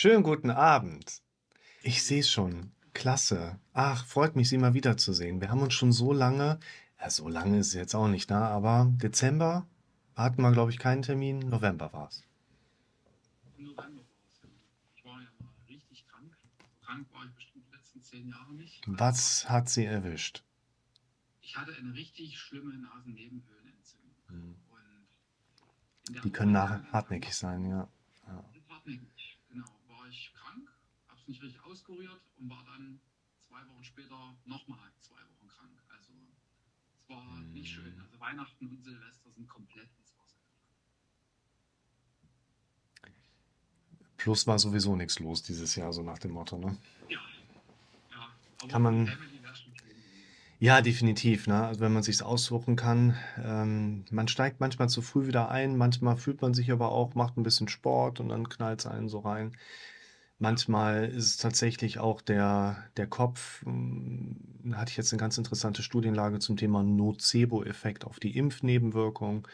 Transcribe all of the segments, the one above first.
Schönen guten Abend. Ich sehe es schon. Klasse. Ach, freut mich, Sie mal wiederzusehen. Wir haben uns schon so lange, ja, so lange ist es jetzt auch nicht, da, aber Dezember hatten wir, glaube ich, keinen Termin. November war es. November war es, ja. Ich war ja mal richtig krank. Krank war ich bestimmt die letzten zehn Jahre nicht. Was hat Sie erwischt? Ich hatte eine richtig schlimme Nasennebenhöhlenentzündung. Hm. Der Die können nach hartnäckig sein, ja. ja. hartnäckig, war ich krank, hab's nicht richtig auskuriert und war dann zwei Wochen später nochmal zwei Wochen krank. Also es war nicht schön. Also Weihnachten und Silvester sind komplett ins Wasser. Plus war sowieso nichts los dieses Jahr, so nach dem Motto, ne? Ja, ja. Kann man-. Ja, definitiv, ne? Also wenn man sich's aussuchen kann. Ähm, man steigt manchmal zu früh wieder ein, manchmal fühlt man sich aber auch, macht ein bisschen Sport und dann knallt's einen so rein. Manchmal ist es tatsächlich auch der, der Kopf. hm, Da hatte ich jetzt eine ganz interessante Studienlage zum Thema Nocebo-Effekt auf die Impfnebenwirkung.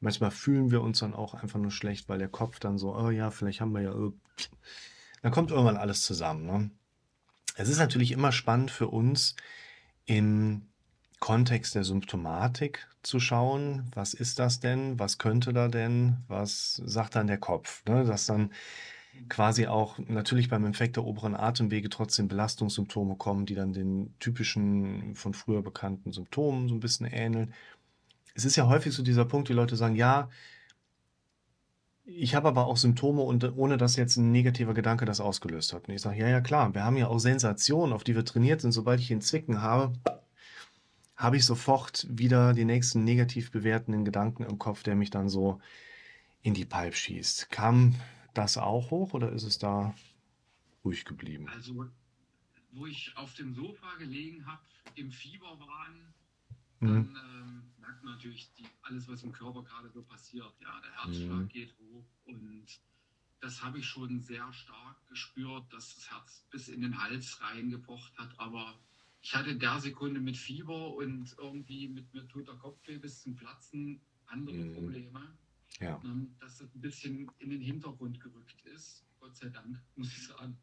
Manchmal fühlen wir uns dann auch einfach nur schlecht, weil der Kopf dann so, oh ja, vielleicht haben wir ja. irg-" Dann kommt irgendwann alles zusammen. Ne? Es ist natürlich immer spannend für uns, im Kontext der Symptomatik zu schauen, was ist das denn, was könnte da denn, was sagt dann der Kopf, ne? dass dann quasi auch natürlich beim Infekt der oberen Atemwege trotzdem Belastungssymptome kommen, die dann den typischen von früher bekannten Symptomen so ein bisschen ähneln. Es ist ja häufig so dieser Punkt, die Leute sagen, ja, ich habe aber auch Symptome und ohne dass jetzt ein negativer Gedanke das ausgelöst hat. Und ich sage, ja, ja, klar, wir haben ja auch Sensationen, auf die wir trainiert sind. Sobald ich einen Zwicken habe, habe ich sofort wieder die nächsten negativ bewertenden Gedanken im Kopf, der mich dann so in die Pipe schießt. Kam das auch hoch oder ist es da ruhig geblieben? Also, wo ich auf dem Sofa gelegen habe, im Fieber waren, Mhm. dann ähm, merkt man natürlich die, alles, was im Körper gerade so passiert. Ja, der Herzschlag Mhm. geht hoch und das habe ich schon sehr stark gespürt, dass das Herz bis in den Hals reingepocht hat. Aber ich hatte in der Sekunde mit Fieber und irgendwie mit mir tut der Kopfweh bis zum Platzen andere Mhm. Probleme, Ja, ähm, dass das ein bisschen in den Hintergrund gerückt ist. Gott sei Dank, muss ich sagen.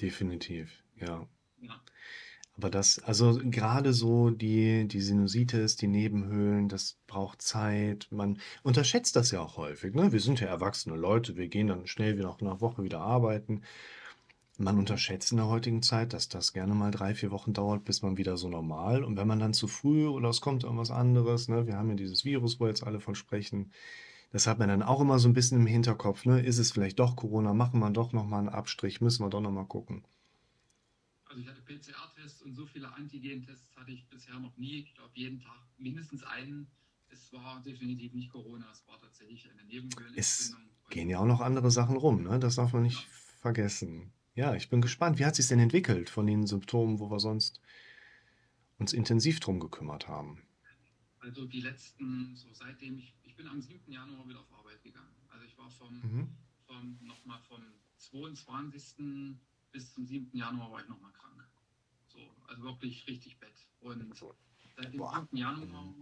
definitiv, ja. Ja. Aber das, also gerade so die, die Sinusitis, die Nebenhöhlen, das braucht Zeit. Man unterschätzt das ja auch häufig, ne? Wir sind ja erwachsene Leute, wir gehen dann schnell wieder nach einer Woche wieder arbeiten. Man unterschätzt in der heutigen Zeit, dass das gerne mal drei, vier Wochen dauert, bis man wieder so normal. Und wenn man dann zu früh oder es kommt irgendwas anderes, ne? Wir haben ja dieses Virus, wo jetzt alle von sprechen. Das hat man dann auch immer so ein bisschen im Hinterkopf, ne? Ist es vielleicht doch Corona? Machen wir doch nochmal einen Abstrich? Müssen wir doch nochmal gucken. Also ich hatte PCR-Tests und so viele Antigen-Tests hatte ich bisher noch nie. Ich glaube jeden Tag mindestens einen. Es war definitiv nicht Corona, es war tatsächlich eine Nebenhöhlenentzündung. Gehen ja auch noch andere Sachen rum, ne? Das darf man nicht vergessen. Ja, ich bin gespannt. Wie hat sich denn entwickelt von den Symptomen, wo wir sonst uns intensiv drum gekümmert haben? Also die letzten, so seitdem ich bin am 7. Januar wieder auf Arbeit gegangen. Also ich war vom, Mhm. vom nochmal vom 22. bis zum 7. Januar war ich nochmal krank. So, also wirklich richtig Bett. Und seit dem Boah. 7. Januar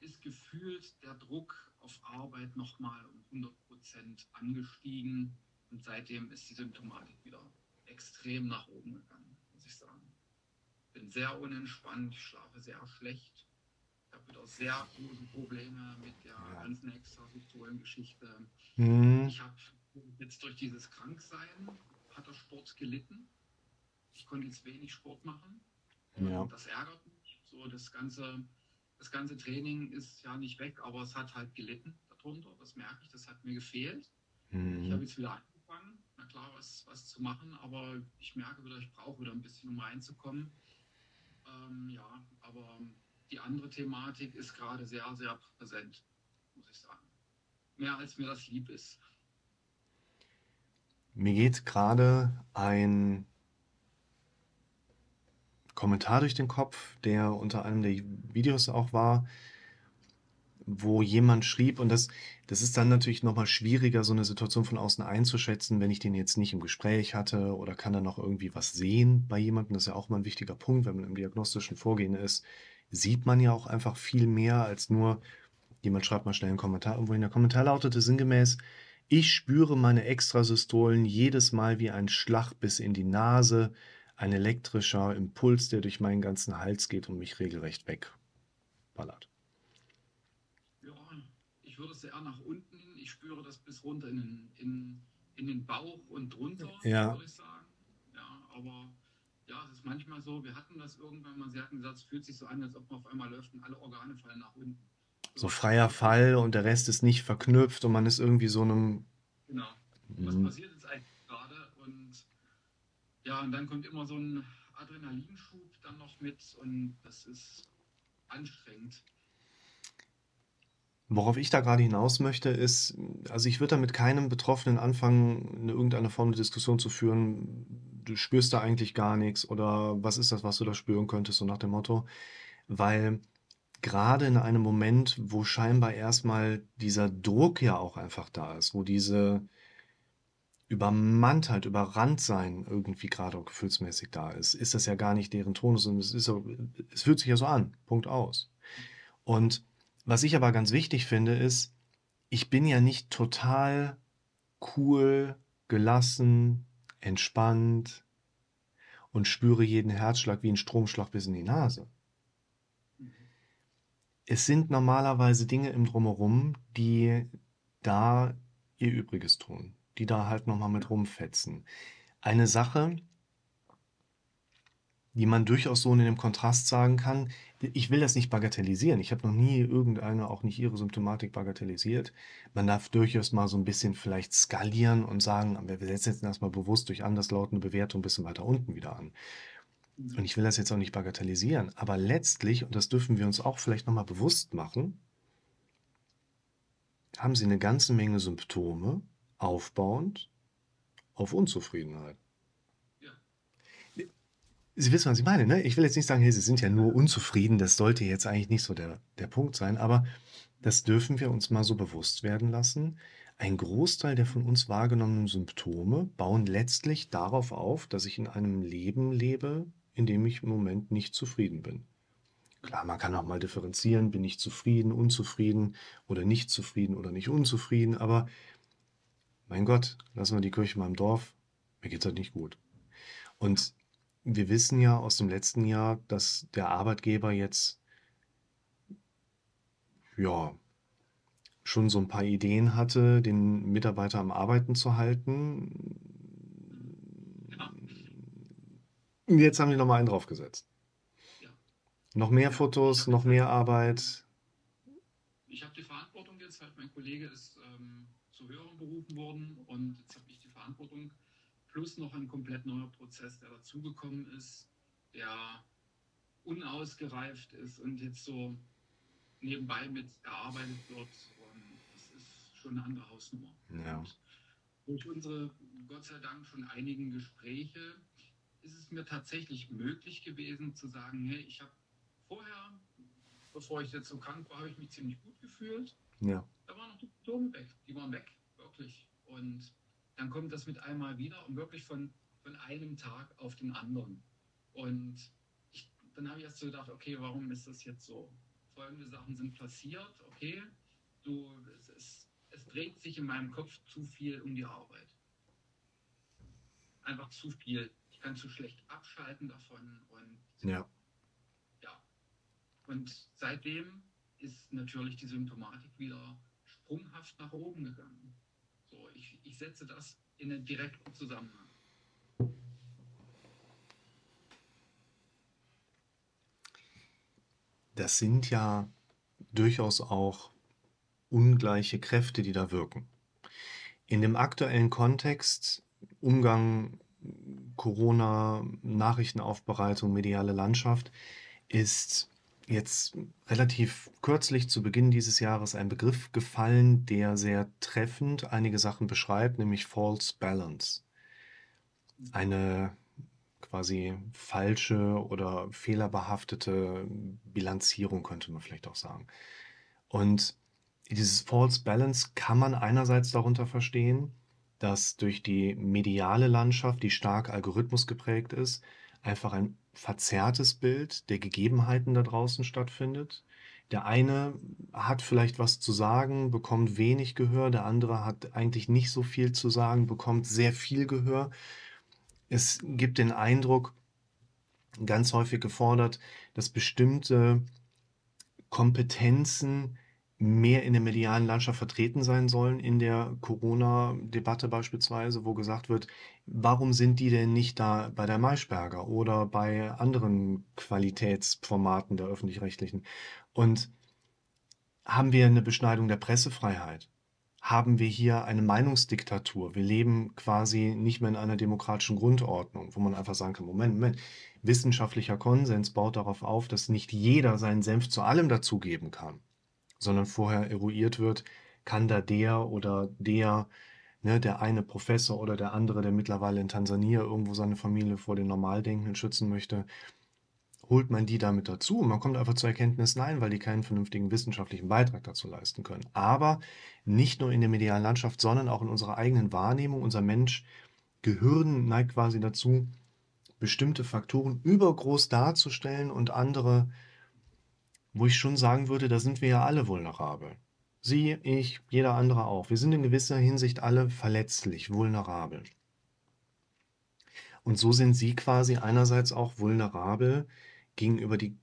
ist gefühlt der Druck auf Arbeit nochmal um 100 Prozent angestiegen. Und seitdem ist die Symptomatik wieder extrem nach oben gegangen, muss ich sagen. Bin sehr unentspannt, ich schlafe sehr schlecht. Ich habe wieder sehr große Probleme mit der Ja. ganzen Extrasystolen-Geschichte. Mhm. Ich habe jetzt durch dieses Kranksein hat der Sport gelitten. Ich konnte jetzt wenig Sport machen. Ja. Das ärgert mich. So das ganze, das ganze Training ist ja nicht weg, aber es hat halt gelitten darunter. Das merke ich. Das hat mir gefehlt. Ich habe Mhm. jetzt wieder angefangen, na klar, was, was zu machen, aber ich merke wieder, ich brauche wieder ein bisschen, um reinzukommen. Ähm, ja, aber die andere Thematik ist gerade sehr, sehr präsent, muss ich sagen. Mehr als mir das lieb ist. Mir geht gerade ein Kommentar durch den Kopf, der unter einem der Videos auch war, wo jemand schrieb, und das, das ist dann natürlich nochmal schwieriger, so eine Situation von außen einzuschätzen, wenn ich den jetzt nicht im Gespräch hatte oder kann da noch irgendwie was sehen bei jemandem. Das ist ja auch mal ein wichtiger Punkt, wenn man im diagnostischen Vorgehen ist, sieht man ja auch einfach viel mehr als nur, jemand schreibt mal schnell einen Kommentar irgendwo hin. Der Kommentar lautete sinngemäß, Ich spüre meine Extrasystolen jedes Mal wie ein Schlag bis in die Nase, ein elektrischer Impuls, der durch meinen ganzen Hals geht und mich regelrecht wegballert. Ja, ich würde es eher nach unten. Ich spüre das bis runter in den, in, in den Bauch und drunter, Ja. würde ich sagen. Ja, aber ja, es ist manchmal so, wir hatten das irgendwann mal, Sie hatten gesagt, es fühlt sich so an, als ob man auf einmal läuft und alle Organe fallen nach unten. So freier Fall und der Rest ist nicht verknüpft und man ist irgendwie so einem. Genau. Was Mhm. passiert jetzt eigentlich gerade? Und ja, und dann kommt immer so ein Adrenalinschub dann noch mit und das ist anstrengend. Worauf ich da gerade hinaus möchte, ist, also ich würde da mit keinem Betroffenen anfangen, eine irgendeine Form der Diskussion zu führen. Du spürst da eigentlich gar nichts oder was ist das, was du da spüren könntest, so nach dem Motto. Weil gerade in einem Moment, wo scheinbar erstmal dieser Druck ja auch einfach da ist, wo diese Übermanntheit, Überranntsein irgendwie gerade auch gefühlsmäßig da ist, ist das ja gar nicht deren Tonus, sondern es ist es fühlt sich ja so an. Punkt aus. Und was ich aber ganz wichtig finde, ist, ich bin ja nicht total cool, gelassen, entspannt und spüre jeden Herzschlag wie ein Stromschlag bis in die Nase. Es sind normalerweise Dinge im Drumherum, die da ihr Übriges tun, die da halt nochmal mit rumfetzen. Eine Sache, die man durchaus so in dem Kontrast sagen kann, ich will das nicht bagatellisieren. Ich habe noch nie irgendeine, auch nicht ihre Symptomatik bagatellisiert. Man darf durchaus mal so ein bisschen vielleicht skalieren und sagen, wir setzen jetzt erstmal bewusst durch anderslautende Bewertung ein bisschen weiter unten wieder an. Und ich will das jetzt auch nicht bagatellisieren, aber letztlich, und das dürfen wir uns auch vielleicht nochmal bewusst machen, haben sie eine ganze Menge Symptome aufbauend auf Unzufriedenheit. Sie wissen, was ich meine, ne? Ich will jetzt nicht sagen, hey, Sie sind ja nur unzufrieden, das sollte jetzt eigentlich nicht so der, der Punkt sein, aber das dürfen wir uns mal so bewusst werden lassen. Ein Großteil der von uns wahrgenommenen Symptome bauen letztlich darauf auf, dass ich in einem Leben lebe, in dem ich im Moment nicht zufrieden bin. Klar, man kann auch mal differenzieren, bin ich zufrieden, unzufrieden oder nicht zufrieden oder nicht unzufrieden, aber mein Gott, lassen wir die Kirche mal im Dorf, mir geht's halt nicht gut. Und wir wissen ja aus dem letzten Jahr, dass der Arbeitgeber jetzt ja schon so ein paar Ideen hatte, den Mitarbeiter am Arbeiten zu halten. Ja. Jetzt haben die nochmal einen draufgesetzt. Ja. Noch mehr Fotos, noch mehr Arbeit. Ich habe die Verantwortung jetzt, halt mein Kollege ist ähm, zu höheren berufen worden und jetzt habe ich die Verantwortung plus noch ein komplett neuer Prozess, der dazugekommen ist, der unausgereift ist und jetzt so nebenbei mit erarbeitet wird. Und das ist schon eine andere Hausnummer. Ja. Und durch unsere, Gott sei Dank, schon einigen Gespräche ist es mir tatsächlich möglich gewesen zu sagen, hey, ich habe vorher, bevor ich jetzt so krank war, habe ich mich ziemlich gut gefühlt. Ja. Da waren noch die Symptome weg. Die waren weg, wirklich. Und dann kommt das mit einmal wieder und wirklich von, von einem Tag auf den anderen. Und ich, dann habe ich erst so gedacht, okay, warum ist das jetzt so? Folgende Sachen sind passiert, okay, du, es, es, es dreht sich in meinem Kopf zu viel um die Arbeit. Einfach zu viel. Ich kann zu schlecht abschalten davon und Ja. ja. Und seitdem ist natürlich die Symptomatik wieder sprunghaft nach oben gegangen. So, ich, ich setze das in einen direkten Zusammenhang. Das sind ja durchaus auch ungleiche Kräfte, die da wirken. In dem aktuellen Kontext, Umgang, Corona, Nachrichtenaufbereitung, mediale Landschaft, ist jetzt relativ kürzlich zu Beginn dieses Jahres ein Begriff gefallen, der sehr treffend einige Sachen beschreibt, nämlich False Balance. Eine quasi falsche oder fehlerbehaftete Bilanzierung, könnte man vielleicht auch sagen. Und dieses False Balance kann man einerseits darunter verstehen, dass durch die mediale Landschaft, die stark Algorithmus geprägt ist, einfach ein verzerrtes Bild der Gegebenheiten da draußen stattfindet, Der eine hat vielleicht was zu sagen, bekommt wenig Gehör, der andere hat eigentlich nicht so viel zu sagen, bekommt sehr viel Gehör. Es gibt den Eindruck, ganz häufig gefordert, dass bestimmte Kompetenzen mehr in der medialen Landschaft vertreten sein sollen, in der Corona-Debatte beispielsweise, wo gesagt wird, warum sind die denn nicht da bei der Maischberger oder bei anderen Qualitätsformaten der öffentlich-rechtlichen? Und haben wir eine Beschneidung der Pressefreiheit? Haben wir hier eine Meinungsdiktatur? Wir leben quasi nicht mehr in einer demokratischen Grundordnung, wo man einfach sagen kann, Moment, Moment, wissenschaftlicher Konsens baut darauf auf, dass nicht jeder seinen Senf zu allem dazugeben kann sondern vorher eruiert wird, kann da der oder der, ne, der eine Professor oder der andere, der mittlerweile in Tansania irgendwo seine Familie vor den Normaldenkenden schützen möchte, holt man die damit dazu und man kommt einfach zur Erkenntnis, nein, weil die keinen vernünftigen wissenschaftlichen Beitrag dazu leisten können. Aber nicht nur in der medialen Landschaft, sondern auch in unserer eigenen Wahrnehmung. Unser Mensch, Gehirn neigt quasi dazu, bestimmte Faktoren übergroß darzustellen und andere wo ich schon sagen würde, da sind wir ja alle vulnerabel. Sie, ich, jeder andere auch. Wir sind in gewisser Hinsicht alle verletzlich, vulnerabel. Und so sind Sie quasi einerseits auch vulnerabel gegenüber die,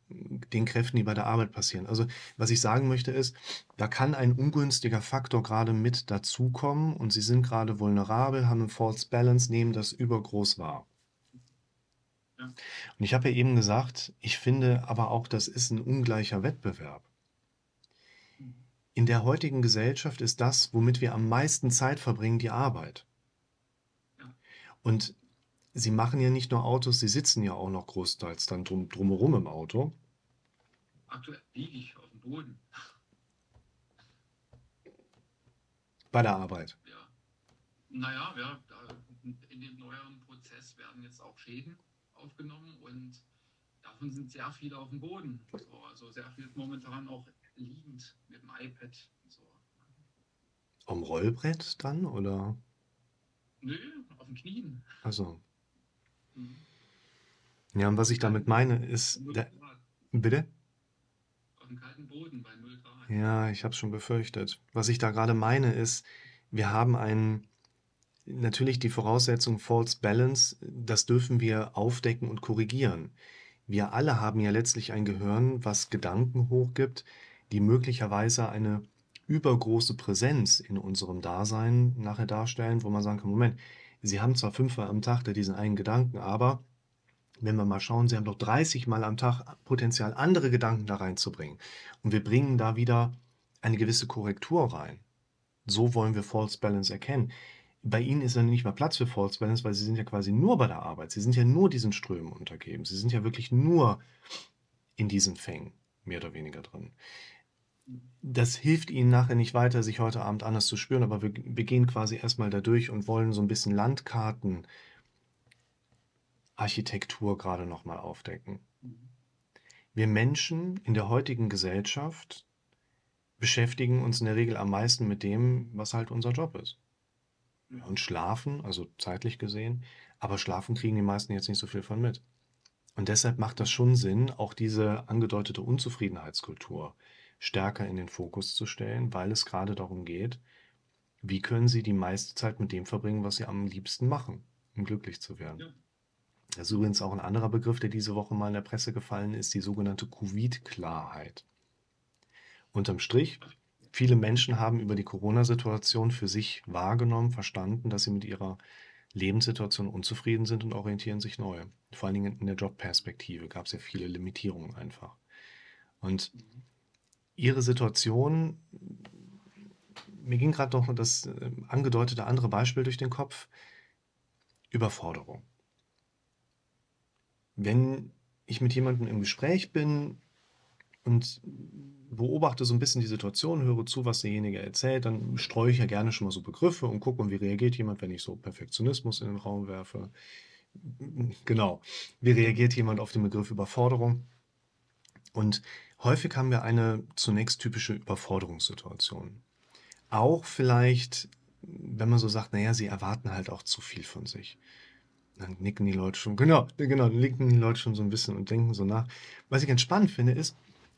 den Kräften, die bei der Arbeit passieren. Also was ich sagen möchte ist, da kann ein ungünstiger Faktor gerade mit dazukommen und Sie sind gerade vulnerabel, haben einen False Balance, nehmen das übergroß wahr. Und ich habe ja eben gesagt, ich finde aber auch, das ist ein ungleicher Wettbewerb. In der heutigen Gesellschaft ist das, womit wir am meisten Zeit verbringen, die Arbeit. Und sie machen ja nicht nur Autos, sie sitzen ja auch noch großteils dann drum, drumherum im Auto. Aktuell liege ich auf dem Boden. Bei der Arbeit. Ja. Naja, ja, in dem neueren Prozess werden jetzt auch Schäden aufgenommen und davon sind sehr viele auf dem Boden. So, also sehr viel momentan auch liegend mit dem iPad. So. Am Rollbrett dann oder? Nö, auf den Knien. Also. Mhm. Ja, und was ich damit meine ist. Der, bitte? Auf dem kalten Boden bei 0 Grad. Ja, ich habe es schon befürchtet. Was ich da gerade meine ist, wir haben einen natürlich die Voraussetzung False Balance, das dürfen wir aufdecken und korrigieren. Wir alle haben ja letztlich ein Gehirn, was Gedanken hochgibt, die möglicherweise eine übergroße Präsenz in unserem Dasein nachher darstellen, wo man sagen kann, Moment, Sie haben zwar fünfmal am Tag diesen einen Gedanken, aber wenn wir mal schauen, Sie haben doch 30 Mal am Tag Potenzial, andere Gedanken da reinzubringen. Und wir bringen da wieder eine gewisse Korrektur rein. So wollen wir False Balance erkennen bei ihnen ist dann nicht mehr Platz für False Balance, weil sie sind ja quasi nur bei der Arbeit. Sie sind ja nur diesen Strömen untergeben. Sie sind ja wirklich nur in diesen Fängen, mehr oder weniger drin. Das hilft ihnen nachher nicht weiter, sich heute Abend anders zu spüren, aber wir, wir gehen quasi erstmal da durch und wollen so ein bisschen Landkarten, Architektur gerade nochmal aufdecken. Wir Menschen in der heutigen Gesellschaft beschäftigen uns in der Regel am meisten mit dem, was halt unser Job ist und schlafen, also zeitlich gesehen, aber schlafen kriegen die meisten jetzt nicht so viel von mit. Und deshalb macht das schon Sinn, auch diese angedeutete Unzufriedenheitskultur stärker in den Fokus zu stellen, weil es gerade darum geht, wie können sie die meiste Zeit mit dem verbringen, was sie am liebsten machen, um glücklich zu werden. Ja. Das ist übrigens auch ein anderer Begriff, der diese Woche mal in der Presse gefallen ist, die sogenannte Covid-Klarheit. Unterm Strich Viele Menschen haben über die Corona-Situation für sich wahrgenommen, verstanden, dass sie mit ihrer Lebenssituation unzufrieden sind und orientieren sich neu. Vor allen Dingen in der Jobperspektive gab es ja viele Limitierungen einfach. Und ihre Situation, mir ging gerade noch das äh, angedeutete andere Beispiel durch den Kopf, Überforderung. Wenn ich mit jemandem im Gespräch bin und beobachte so ein bisschen die Situation, höre zu, was derjenige erzählt, dann streue ich ja gerne schon mal so Begriffe und gucke, wie reagiert jemand, wenn ich so Perfektionismus in den Raum werfe. Genau. Wie reagiert jemand auf den Begriff Überforderung? Und häufig haben wir eine zunächst typische Überforderungssituation. Auch vielleicht, wenn man so sagt, naja, sie erwarten halt auch zu viel von sich. Dann nicken die Leute schon, genau, genau, dann nicken die Leute schon so ein bisschen und denken so nach. Was ich ganz spannend finde, ist,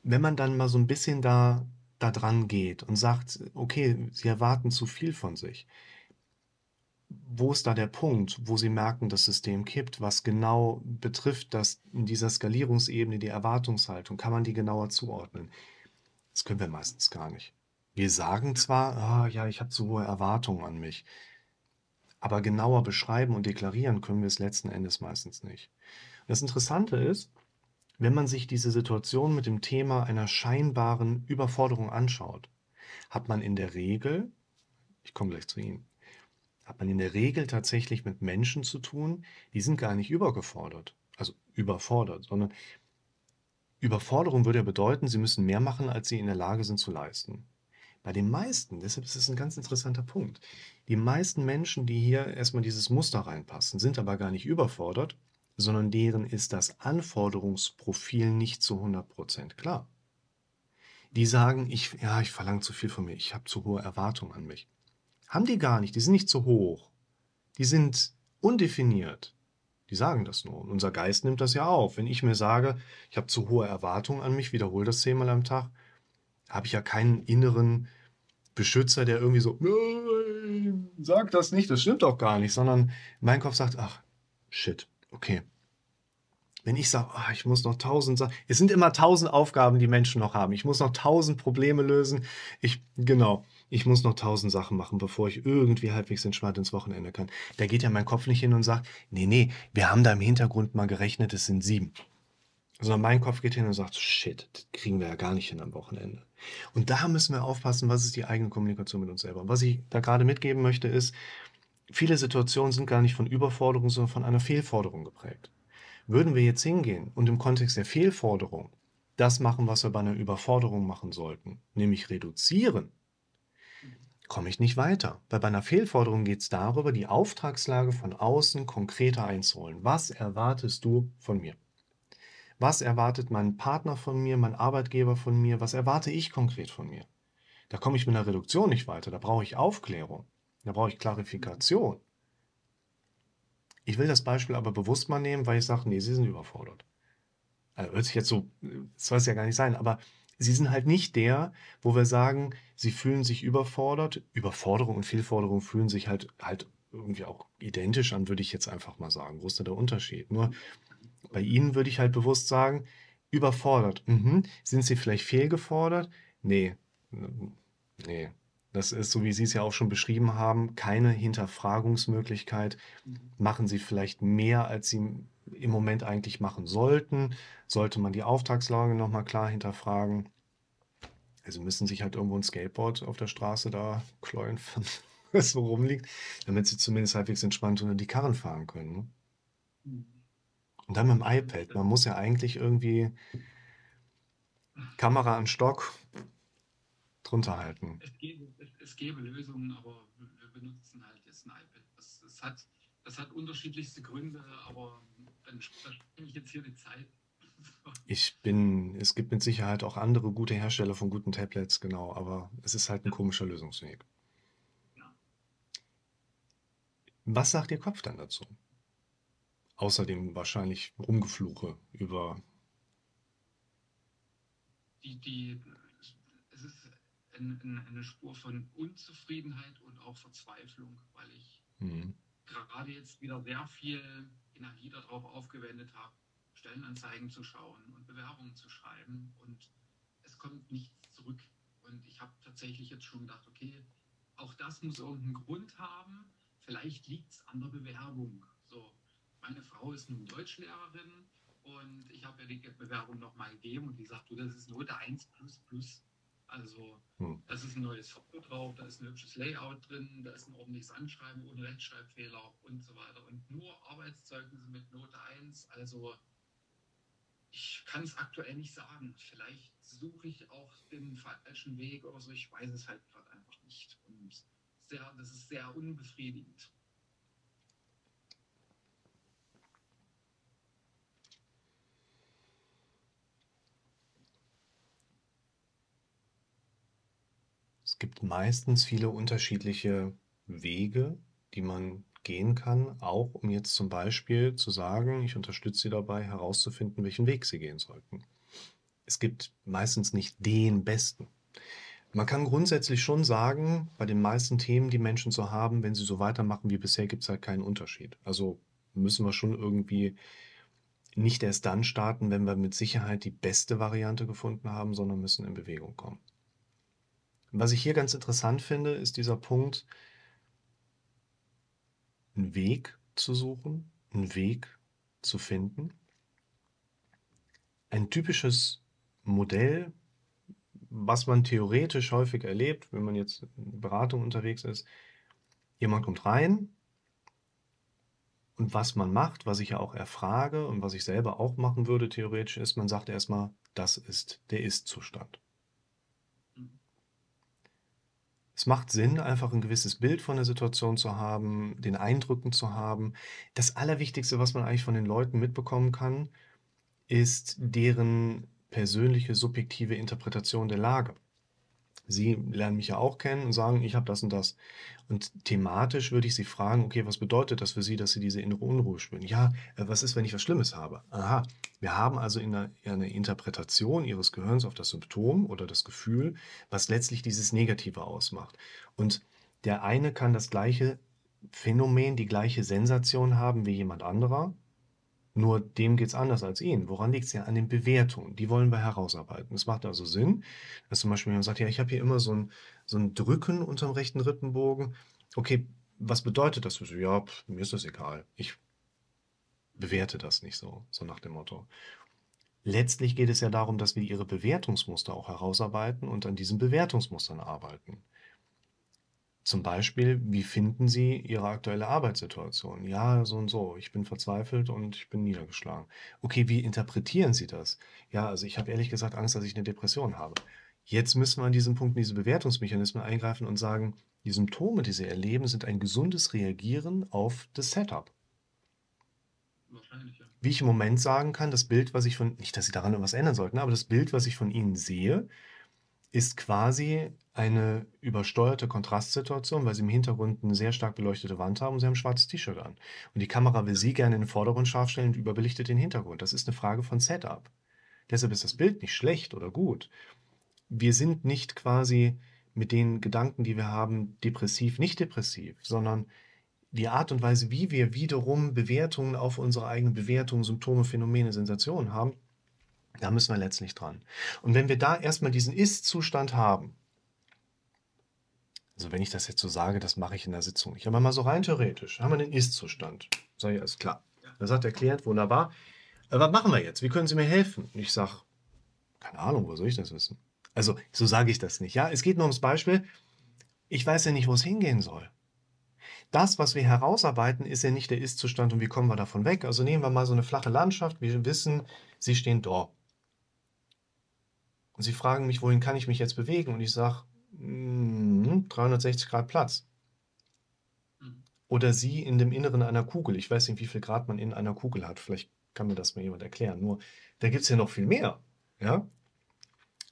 wenn man dann mal so ein bisschen da, da dran geht und sagt, okay, sie erwarten zu viel von sich, wo ist da der Punkt, wo Sie merken, das System kippt? Was genau betrifft das in dieser Skalierungsebene, die Erwartungshaltung? Kann man die genauer zuordnen? Das können wir meistens gar nicht. Wir sagen zwar, ah, ja, ich habe zu hohe Erwartungen an mich, aber genauer beschreiben und deklarieren können wir es letzten Endes meistens nicht. Und das Interessante ist, wenn man sich diese Situation mit dem Thema einer scheinbaren Überforderung anschaut, hat man in der Regel, ich komme gleich zu Ihnen, hat man in der Regel tatsächlich mit Menschen zu tun, die sind gar nicht übergefordert, also überfordert, sondern Überforderung würde ja bedeuten, sie müssen mehr machen, als sie in der Lage sind zu leisten. Bei den meisten, deshalb ist es ein ganz interessanter Punkt, die meisten Menschen, die hier erstmal dieses Muster reinpassen, sind aber gar nicht überfordert, sondern deren ist das Anforderungsprofil nicht zu 100% klar. Die sagen, ich, ja, ich verlange zu viel von mir, ich habe zu hohe Erwartungen an mich. Haben die gar nicht, die sind nicht zu hoch. Die sind undefiniert. Die sagen das nur. Und unser Geist nimmt das ja auf. Wenn ich mir sage, ich habe zu hohe Erwartungen an mich, wiederhole das zehnmal am Tag, habe ich ja keinen inneren Beschützer, der irgendwie so, sag das nicht, das stimmt doch gar nicht, sondern mein Kopf sagt, ach, shit, okay. Wenn ich sage, ach, ich muss noch tausend Sachen, es sind immer tausend Aufgaben, die Menschen noch haben. Ich muss noch tausend Probleme lösen. Ich, genau ich muss noch tausend Sachen machen, bevor ich irgendwie halbwegs entspannt ins Wochenende kann. Da geht ja mein Kopf nicht hin und sagt, nee, nee, wir haben da im Hintergrund mal gerechnet, es sind sieben. Sondern mein Kopf geht hin und sagt, shit, das kriegen wir ja gar nicht hin am Wochenende. Und da müssen wir aufpassen, was ist die eigene Kommunikation mit uns selber. Und was ich da gerade mitgeben möchte, ist, viele Situationen sind gar nicht von Überforderung, sondern von einer Fehlforderung geprägt. Würden wir jetzt hingehen und im Kontext der Fehlforderung das machen, was wir bei einer Überforderung machen sollten, nämlich reduzieren, komme ich nicht weiter. Weil bei einer Fehlforderung geht es darüber, die Auftragslage von außen konkreter einzuholen. Was erwartest du von mir? Was erwartet mein Partner von mir, mein Arbeitgeber von mir? Was erwarte ich konkret von mir? Da komme ich mit einer Reduktion nicht weiter. Da brauche ich Aufklärung. Da brauche ich Klarifikation. Ich will das Beispiel aber bewusst mal nehmen, weil ich sage, nee, sie sind überfordert. Also hört sich jetzt so, das soll es ja gar nicht sein, aber sie sind halt nicht der, wo wir sagen, sie fühlen sich überfordert. Überforderung und Fehlforderung fühlen sich halt, halt irgendwie auch identisch an, würde ich jetzt einfach mal sagen. Wo ist da der Unterschied? Nur bei ihnen würde ich halt bewusst sagen, überfordert. Mhm. Sind sie vielleicht fehlgefordert? Nee. Nee. Das ist, so wie Sie es ja auch schon beschrieben haben, keine Hinterfragungsmöglichkeit. Machen Sie vielleicht mehr, als Sie im Moment eigentlich machen sollten? Sollte man die Auftragslage nochmal klar hinterfragen? Also müssen sich halt irgendwo ein Skateboard auf der Straße da kläuen, was so rumliegt, damit sie zumindest halbwegs entspannt unter die Karren fahren können. Ne? Und dann mit dem iPad. Man muss ja eigentlich irgendwie Kamera an Stock drunter halten. Es gäbe, es, gäbe Lösungen, aber wir benutzen halt jetzt ein iPad. Das, das, hat, das hat unterschiedlichste Gründe, aber dann spare ich jetzt hier die Zeit. Ich bin, es gibt mit Sicherheit auch andere gute Hersteller von guten Tablets, genau, aber es ist halt ein komischer Lösungsweg. Ja. Was sagt Ihr Kopf dann dazu? Außerdem wahrscheinlich Rumgefluche über. Die, die, eine, eine Spur von Unzufriedenheit und auch Verzweiflung, weil ich mhm. gerade jetzt wieder sehr viel Energie darauf aufgewendet habe, Stellenanzeigen zu schauen und Bewerbungen zu schreiben und es kommt nichts zurück. Und ich habe tatsächlich jetzt schon gedacht, okay, auch das muss irgendeinen Grund haben. Vielleicht liegt es an der Bewerbung. So, meine Frau ist nun Deutschlehrerin und ich habe ja die Bewerbung nochmal gegeben und die sagt, du, das ist Note 1 plus plus. Also, hm. das ist ein neues Foto drauf, da ist ein hübsches Layout drin, da ist ein ordentliches Anschreiben ohne Rechtschreibfehler und so weiter. Und nur Arbeitszeugnisse mit Note 1. Also, ich kann es aktuell nicht sagen. Vielleicht suche ich auch den falschen Weg oder so. Ich weiß es halt gerade einfach nicht. Und sehr, das ist sehr unbefriedigend. Es gibt meistens viele unterschiedliche Wege, die man gehen kann, auch um jetzt zum Beispiel zu sagen, ich unterstütze Sie dabei herauszufinden, welchen Weg Sie gehen sollten. es gibt meistens nicht den Besten. Man kann grundsätzlich schon sagen, bei den meisten Themen, die Menschen so haben, wenn sie so weitermachen wie bisher, gibt es halt keinen Unterschied. Also müssen wir schon irgendwie nicht erst dann starten, wenn wir mit Sicherheit die beste Variante gefunden haben, sondern müssen in Bewegung kommen. Was ich hier ganz interessant finde, ist dieser Punkt, einen Weg zu suchen, einen Weg zu finden. Ein typisches Modell, was man theoretisch häufig erlebt, wenn man jetzt in Beratung unterwegs ist, jemand kommt rein und was man macht, was ich ja auch erfrage und was ich selber auch machen würde theoretisch, ist, man sagt erstmal, das ist der Ist-Zustand. Es macht Sinn, einfach ein gewisses Bild von der Situation zu haben, den Eindrücken zu haben. Das Allerwichtigste, was man eigentlich von den Leuten mitbekommen kann, ist deren persönliche subjektive Interpretation der Lage. Sie lernen mich ja auch kennen und sagen, ich habe das und das. Und thematisch würde ich Sie fragen, okay, was bedeutet das für Sie, dass Sie diese innere Unruhe spüren? Ja, äh, was ist, wenn ich was Schlimmes habe? Aha, wir haben also eine, eine Interpretation Ihres Gehirns auf das Symptom oder das Gefühl, was letztlich dieses Negative ausmacht. Und der eine kann das gleiche Phänomen, die gleiche Sensation haben wie jemand anderer, nur dem geht es anders als Ihnen. Woran liegt es ja? An den Bewertungen. Die wollen wir herausarbeiten. Es macht also Sinn, dass zum Beispiel jemand sagt, ja, ich habe hier immer so ein, so ein Drücken unterm rechten Rippenbogen. Okay, was bedeutet das für Sie? Ja, pff, mir ist das egal. Ich bewerte das nicht so, so nach dem Motto. Letztlich geht es ja darum, dass wir Ihre Bewertungsmuster auch herausarbeiten und an diesen Bewertungsmustern arbeiten. Zum Beispiel, wie finden Sie Ihre aktuelle Arbeitssituation? Ja, so und so. Ich bin verzweifelt und ich bin niedergeschlagen. Okay, wie interpretieren Sie das? Ja, also ich habe ehrlich gesagt Angst, dass ich eine Depression habe. Jetzt müssen wir an diesem Punkt in diese Bewertungsmechanismen eingreifen und sagen, die Symptome, die Sie erleben, sind ein gesundes Reagieren auf das Setup. Wahrscheinlich, ja. Wie ich im Moment sagen kann, das Bild, was ich von, nicht, dass Sie daran irgendwas ändern sollten, aber das Bild, was ich von Ihnen sehe, ist quasi eine übersteuerte Kontrastsituation, weil sie im Hintergrund eine sehr stark beleuchtete Wand haben und sie haben ein schwarzes T-Shirt an. Und die Kamera will sie gerne in den Vordergrund scharf stellen und überbelichtet den Hintergrund. Das ist eine Frage von Setup. Deshalb ist das Bild nicht schlecht oder gut. Wir sind nicht quasi mit den Gedanken, die wir haben, depressiv, nicht depressiv, sondern die Art und Weise, wie wir wiederum Bewertungen auf unsere eigenen Bewertungen, Symptome, Phänomene, Sensationen haben, da müssen wir letztlich dran. Und wenn wir da erstmal diesen Ist-Zustand haben, also wenn ich das jetzt so sage, das mache ich in der Sitzung nicht, aber mal so rein theoretisch, haben wir den Ist-Zustand. Sag ich, alles klar. Da sagt der Klient, wunderbar, äh, was machen wir jetzt? Wie können Sie mir helfen? Und ich sage, keine Ahnung, wo soll ich das wissen? Also, so sage ich das nicht. Ja, es geht nur ums Beispiel. Ich weiß ja nicht, wo es hingehen soll. Das, was wir herausarbeiten, ist ja nicht der Ist-Zustand und wie kommen wir davon weg. Also nehmen wir mal so eine flache Landschaft. Wir wissen, Sie stehen dort. Und sie fragen mich, wohin kann ich mich jetzt bewegen? Und ich sage, 360 hm, Grad Platz. Oder sie in dem Inneren einer Kugel. Ich weiß nicht, wie viel Grad man in einer Kugel hat. Vielleicht kann mir das mal jemand erklären. Nur, da gibt es ja noch viel mehr. Ja?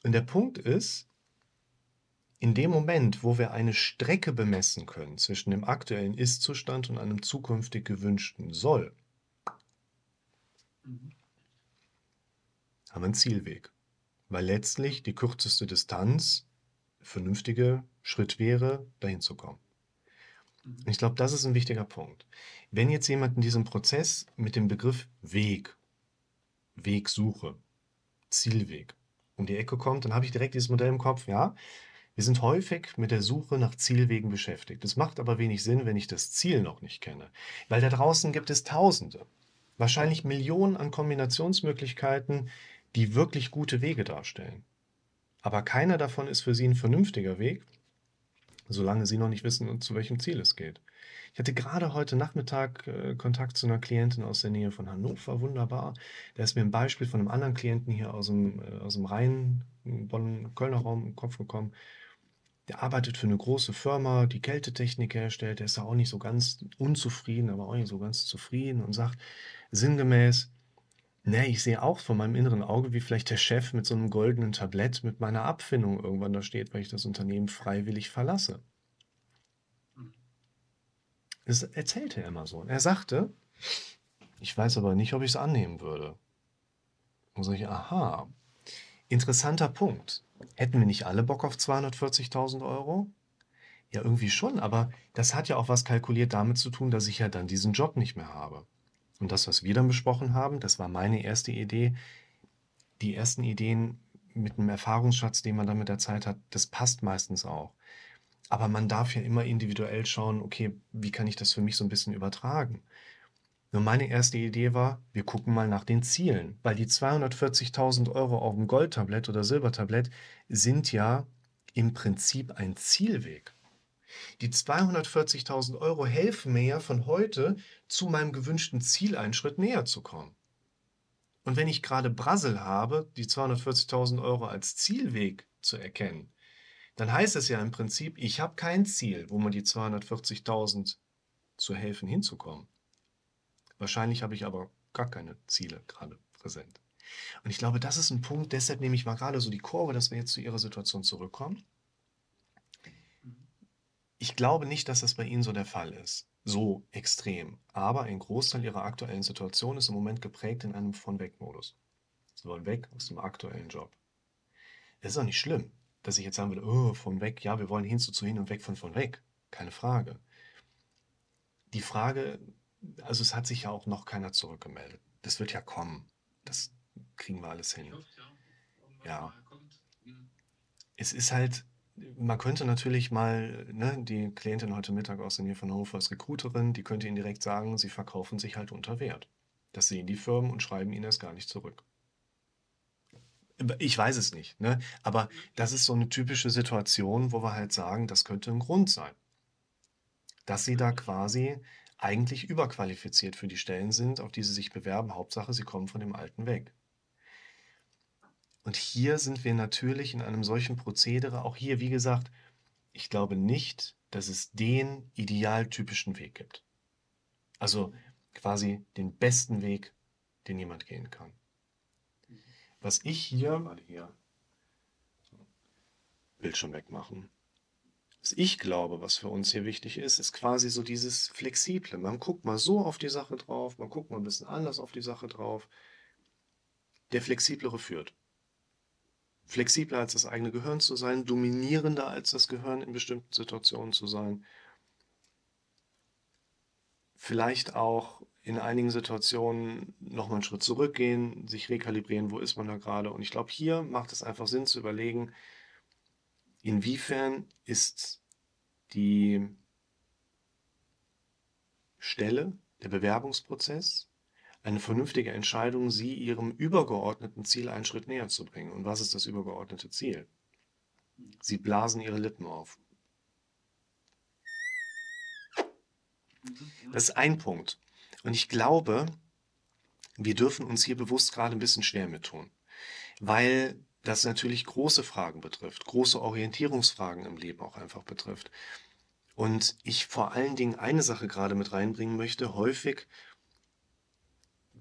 Und der Punkt ist, in dem Moment, wo wir eine Strecke bemessen können zwischen dem aktuellen Ist-Zustand und einem zukünftig gewünschten Soll, mhm. haben wir einen Zielweg. Weil letztlich die kürzeste Distanz vernünftige Schritt wäre, dahin zu kommen. Mhm. Ich glaube, das ist ein wichtiger Punkt. Wenn jetzt jemand in diesem Prozess mit dem Begriff Weg, Wegsuche, Zielweg um die Ecke kommt, dann habe ich direkt dieses Modell im Kopf, ja. Wir sind häufig mit der Suche nach Zielwegen beschäftigt. Das macht aber wenig Sinn, wenn ich das Ziel noch nicht kenne. Weil da draußen gibt es Tausende, wahrscheinlich Millionen an Kombinationsmöglichkeiten, die wirklich gute Wege darstellen. Aber keiner davon ist für sie ein vernünftiger Weg, solange sie noch nicht wissen, zu welchem Ziel es geht. Ich hatte gerade heute Nachmittag äh, Kontakt zu einer Klientin aus der Nähe von Hannover, wunderbar. Da ist mir ein Beispiel von einem anderen Klienten hier aus dem, äh, aus dem Rhein, Bonn-Kölner Raum im Kopf gekommen. Der arbeitet für eine große Firma, die Kältetechnik herstellt. Der ist da auch nicht so ganz unzufrieden, aber auch nicht so ganz zufrieden und sagt sinngemäß, Ne, ich sehe auch vor meinem inneren Auge, wie vielleicht der Chef mit so einem goldenen Tablett mit meiner Abfindung irgendwann da steht, weil ich das Unternehmen freiwillig verlasse. Das erzählte er immer so. Er sagte, ich weiß aber nicht, ob ich es annehmen würde. Und sage ich, aha, Interessanter Punkt. Hätten wir nicht alle Bock auf 240.000 Euro? Ja, irgendwie schon, aber das hat ja auch was kalkuliert damit zu tun, dass ich ja dann diesen Job nicht mehr habe. Und das, was wir dann besprochen haben, das war meine erste Idee. Die ersten Ideen mit einem Erfahrungsschatz, den man dann mit der Zeit hat, das passt meistens auch. Aber man darf ja immer individuell schauen, okay, wie kann ich das für mich so ein bisschen übertragen? Nur meine erste Idee war, wir gucken mal nach den Zielen, weil die 240.000 Euro auf dem Goldtablett oder Silbertablett sind ja im Prinzip ein Zielweg. Die 240.000 Euro helfen mir ja von heute zu meinem gewünschten Ziel einen Schritt näher zu kommen. Und wenn ich gerade Brassel habe, die 240.000 Euro als Zielweg zu erkennen, dann heißt es ja im Prinzip, ich habe kein Ziel, wo man die 240.000 zu helfen hinzukommen. Wahrscheinlich habe ich aber gar keine Ziele gerade präsent. Und ich glaube, das ist ein Punkt, deshalb nehme ich mal gerade so die Kurve, dass wir jetzt zu Ihrer Situation zurückkommen. Ich glaube nicht, dass das bei Ihnen so der Fall ist. So extrem. Aber ein Großteil Ihrer aktuellen Situation ist im Moment geprägt in einem Von-Weg-Modus. Sie wollen weg aus dem aktuellen Job. Es ist auch nicht schlimm, dass ich jetzt sagen würde, oh, von weg, ja, wir wollen hin zu, zu hin und weg von von weg. Keine Frage. Die Frage, also es hat sich ja auch noch keiner zurückgemeldet. Das wird ja kommen. Das kriegen wir alles hin. Ja. Hm. Es ist halt, man könnte natürlich mal, ne, die Klientin heute Mittag aus der Nähe von Hannover ist Recruiterin, die könnte Ihnen direkt sagen, sie verkaufen sich halt unter Wert. Das sehen die Firmen und schreiben Ihnen das gar nicht zurück. Ich weiß es nicht, ne? aber das ist so eine typische Situation, wo wir halt sagen, das könnte ein Grund sein, dass Sie da quasi eigentlich überqualifiziert für die Stellen sind, auf die Sie sich bewerben. Hauptsache, Sie kommen von dem Alten weg. Und hier sind wir natürlich in einem solchen Prozedere, auch hier, wie gesagt, ich glaube nicht, dass es den idealtypischen Weg gibt. Also quasi den besten Weg, den jemand gehen kann. Was ich hier, warte hier, Bildschirm wegmachen. Was ich glaube, was für uns hier wichtig ist, ist quasi so dieses Flexible. Man guckt mal so auf die Sache drauf, man guckt mal ein bisschen anders auf die Sache drauf. Der Flexiblere führt flexibler als das eigene Gehirn zu sein, dominierender als das Gehirn in bestimmten Situationen zu sein. Vielleicht auch in einigen Situationen nochmal einen Schritt zurückgehen, sich rekalibrieren, wo ist man da gerade. Und ich glaube, hier macht es einfach Sinn zu überlegen, inwiefern ist die Stelle, der Bewerbungsprozess eine vernünftige Entscheidung, sie ihrem übergeordneten Ziel einen Schritt näher zu bringen. Und was ist das übergeordnete Ziel? Sie blasen ihre Lippen auf. Das ist ein Punkt. Und ich glaube, wir dürfen uns hier bewusst gerade ein bisschen schwer mit tun, weil das natürlich große Fragen betrifft, große Orientierungsfragen im Leben auch einfach betrifft. Und ich vor allen Dingen eine Sache gerade mit reinbringen möchte. Häufig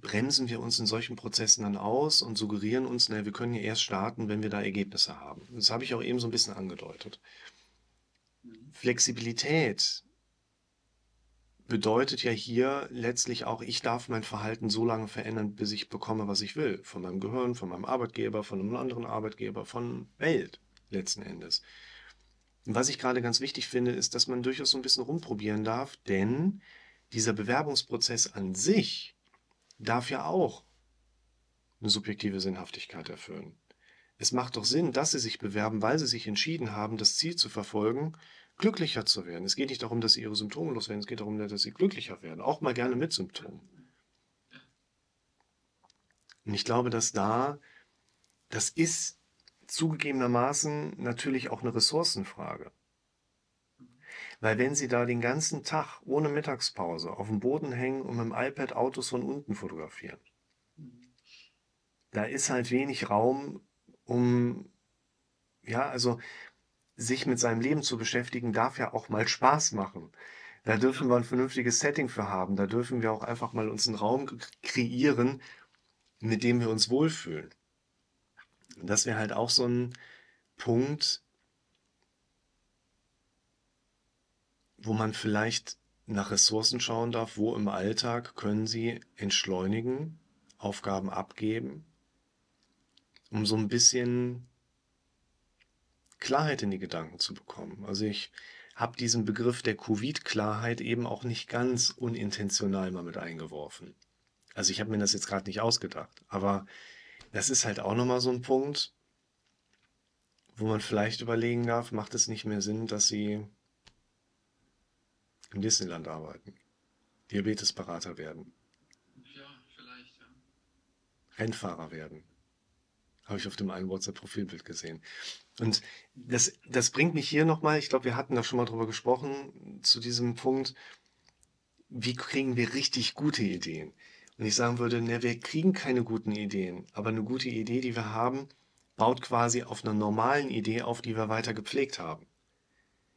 bremsen wir uns in solchen Prozessen dann aus und suggerieren uns, na, wir können ja erst starten, wenn wir da Ergebnisse haben. Das habe ich auch eben so ein bisschen angedeutet. Flexibilität bedeutet ja hier letztlich auch, ich darf mein Verhalten so lange verändern, bis ich bekomme, was ich will. Von meinem Gehirn, von meinem Arbeitgeber, von einem anderen Arbeitgeber, von Welt letzten Endes. Was ich gerade ganz wichtig finde, ist, dass man durchaus so ein bisschen rumprobieren darf, denn dieser Bewerbungsprozess an sich darf ja auch eine subjektive Sinnhaftigkeit erfüllen. Es macht doch Sinn, dass sie sich bewerben, weil sie sich entschieden haben, das Ziel zu verfolgen, glücklicher zu werden. Es geht nicht darum, dass sie ihre Symptome loswerden, es geht darum, dass sie glücklicher werden, auch mal gerne mit Symptomen. Und ich glaube, dass da, das ist zugegebenermaßen natürlich auch eine Ressourcenfrage. Weil wenn Sie da den ganzen Tag ohne Mittagspause auf dem Boden hängen und mit dem iPad Autos von unten fotografieren, da ist halt wenig Raum, um, ja, also sich mit seinem Leben zu beschäftigen, darf ja auch mal Spaß machen. Da dürfen wir ein vernünftiges Setting für haben. Da dürfen wir auch einfach mal uns einen Raum kreieren, mit dem wir uns wohlfühlen. Und das wäre halt auch so ein Punkt, wo man vielleicht nach Ressourcen schauen darf, wo im Alltag können Sie entschleunigen, Aufgaben abgeben um so ein bisschen Klarheit in die Gedanken zu bekommen. Also ich habe diesen Begriff der Covid-Klarheit eben auch nicht ganz unintentional mal mit eingeworfen. Also ich habe mir das jetzt gerade nicht ausgedacht, aber das ist halt auch nochmal so ein Punkt, wo man vielleicht überlegen darf, macht es nicht mehr Sinn, dass sie im Disneyland arbeiten, Diabetesberater werden, Ja, vielleicht, ja. Rennfahrer werden. Habe ich auf dem einen WhatsApp-Profilbild gesehen. Und das, das bringt mich hier nochmal, ich glaube, wir hatten da schon mal drüber gesprochen, zu diesem Punkt, wie kriegen wir richtig gute Ideen? Und ich sagen würde, ne, wir kriegen keine guten Ideen, aber eine gute Idee, die wir haben, baut quasi auf einer normalen Idee auf, die wir weiter gepflegt haben.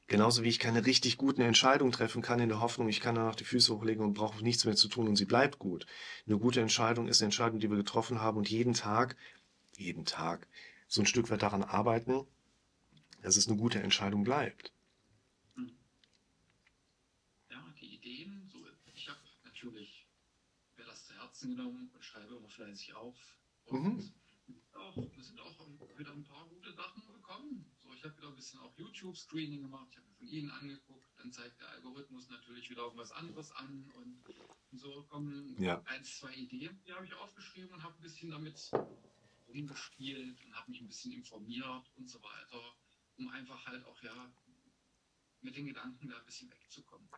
Genauso wie ich keine richtig guten Entscheidungen treffen kann in der Hoffnung, ich kann danach die Füße hochlegen und brauche nichts mehr zu tun und sie bleibt gut. Eine gute Entscheidung ist eine Entscheidung, die wir getroffen haben und jeden Tag, jeden Tag so ein Stück weit daran arbeiten, dass es eine gute Entscheidung bleibt. Ja, die Ideen, so, ich habe natürlich mir das zu Herzen genommen und schreibe immer fleißig auf. Und Mhm. auch, wir sind auch wieder ein paar gute Sachen habe wieder ein bisschen auch YouTube-Screening gemacht, ich habe mir von Ihnen angeguckt, dann zeigt der Algorithmus natürlich wieder irgendwas anderes an und, und so kommen Ja. ein, zwei Ideen, die habe ich aufgeschrieben und habe ein bisschen damit rumgespielt und habe mich ein bisschen informiert und so weiter, um einfach halt auch ja mit den Gedanken da ein bisschen wegzukommen.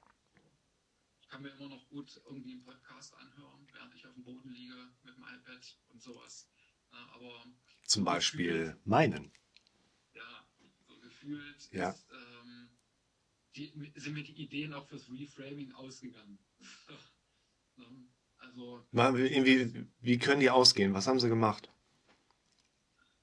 Ich kann mir immer noch gut irgendwie einen Podcast anhören, während ich auf dem Boden liege mit dem iPad und sowas. Aber Zum Beispiel meinen. Gefühlt Ja. ist, ähm, die, sind mir die Ideen auch fürs Reframing ausgegangen. Ähm, also Mal Irgendwie, wie können die ausgehen? Was haben sie gemacht?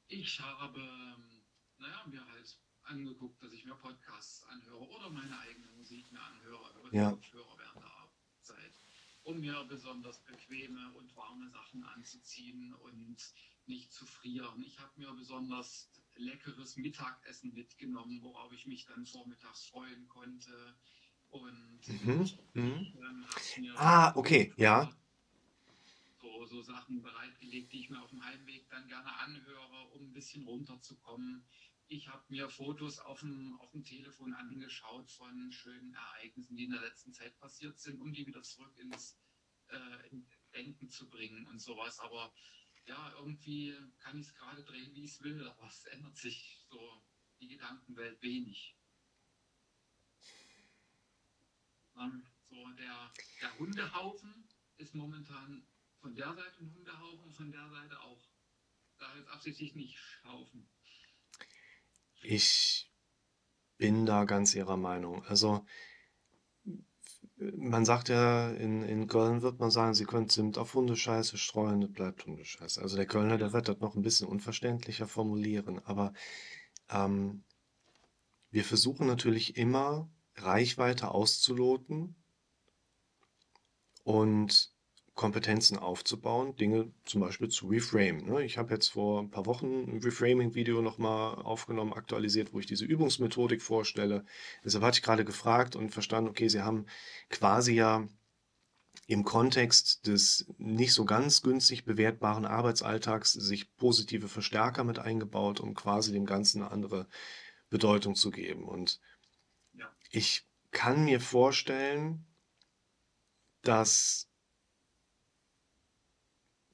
ich habe ähm, naja, mir halt angeguckt, dass ich mir Podcasts anhöre oder meine eigene Musik mir anhöre über Ja. Kopfhörer während der Arbeitszeit, um mir besonders bequeme und warme Sachen anzuziehen und nicht zu frieren. Ich habe mir besonders leckeres Mittagessen mitgenommen, worauf ich mich dann vormittags freuen konnte. Und Mhm. Mhm. Ah, okay, ja. so, so Sachen bereitgelegt, die ich mir auf dem Heimweg dann gerne anhöre, um ein bisschen runterzukommen. Ich habe mir Fotos auf dem, auf dem Telefon angeschaut von schönen Ereignissen, die in der letzten Zeit passiert sind, um die wieder zurück ins äh, Denken zu bringen und sowas. Aber ja, irgendwie kann ich es gerade drehen, wie ich es will, aber es ändert sich so die Gedankenwelt wenig. Ähm, so der, der Hundehaufen ist momentan von der Seite ein Hundehaufen, von der Seite auch. Da jetzt absichtlich nicht Haufen. Ich bin da ganz Ihrer Meinung. Also, man sagt ja, in, in Köln wird man sagen, Sie können Zimt auf Hundescheiße streuen, das bleibt Hundescheiße. Also der Kölner, der wird das noch ein bisschen unverständlicher formulieren, aber ähm, wir versuchen natürlich immer, Reichweite auszuloten und Kompetenzen aufzubauen, Dinge zum Beispiel zu reframen. Ne? Ich habe jetzt vor ein paar Wochen ein Reframing-Video nochmal aufgenommen, aktualisiert, wo ich diese Übungsmethodik vorstelle. Deshalb hatte ich gerade gefragt und verstanden, okay, Sie haben quasi ja im Kontext des nicht so ganz günstig bewertbaren Arbeitsalltags sich positive Verstärker mit eingebaut, um quasi dem Ganzen eine andere Bedeutung zu geben. Und ich kann mir vorstellen, dass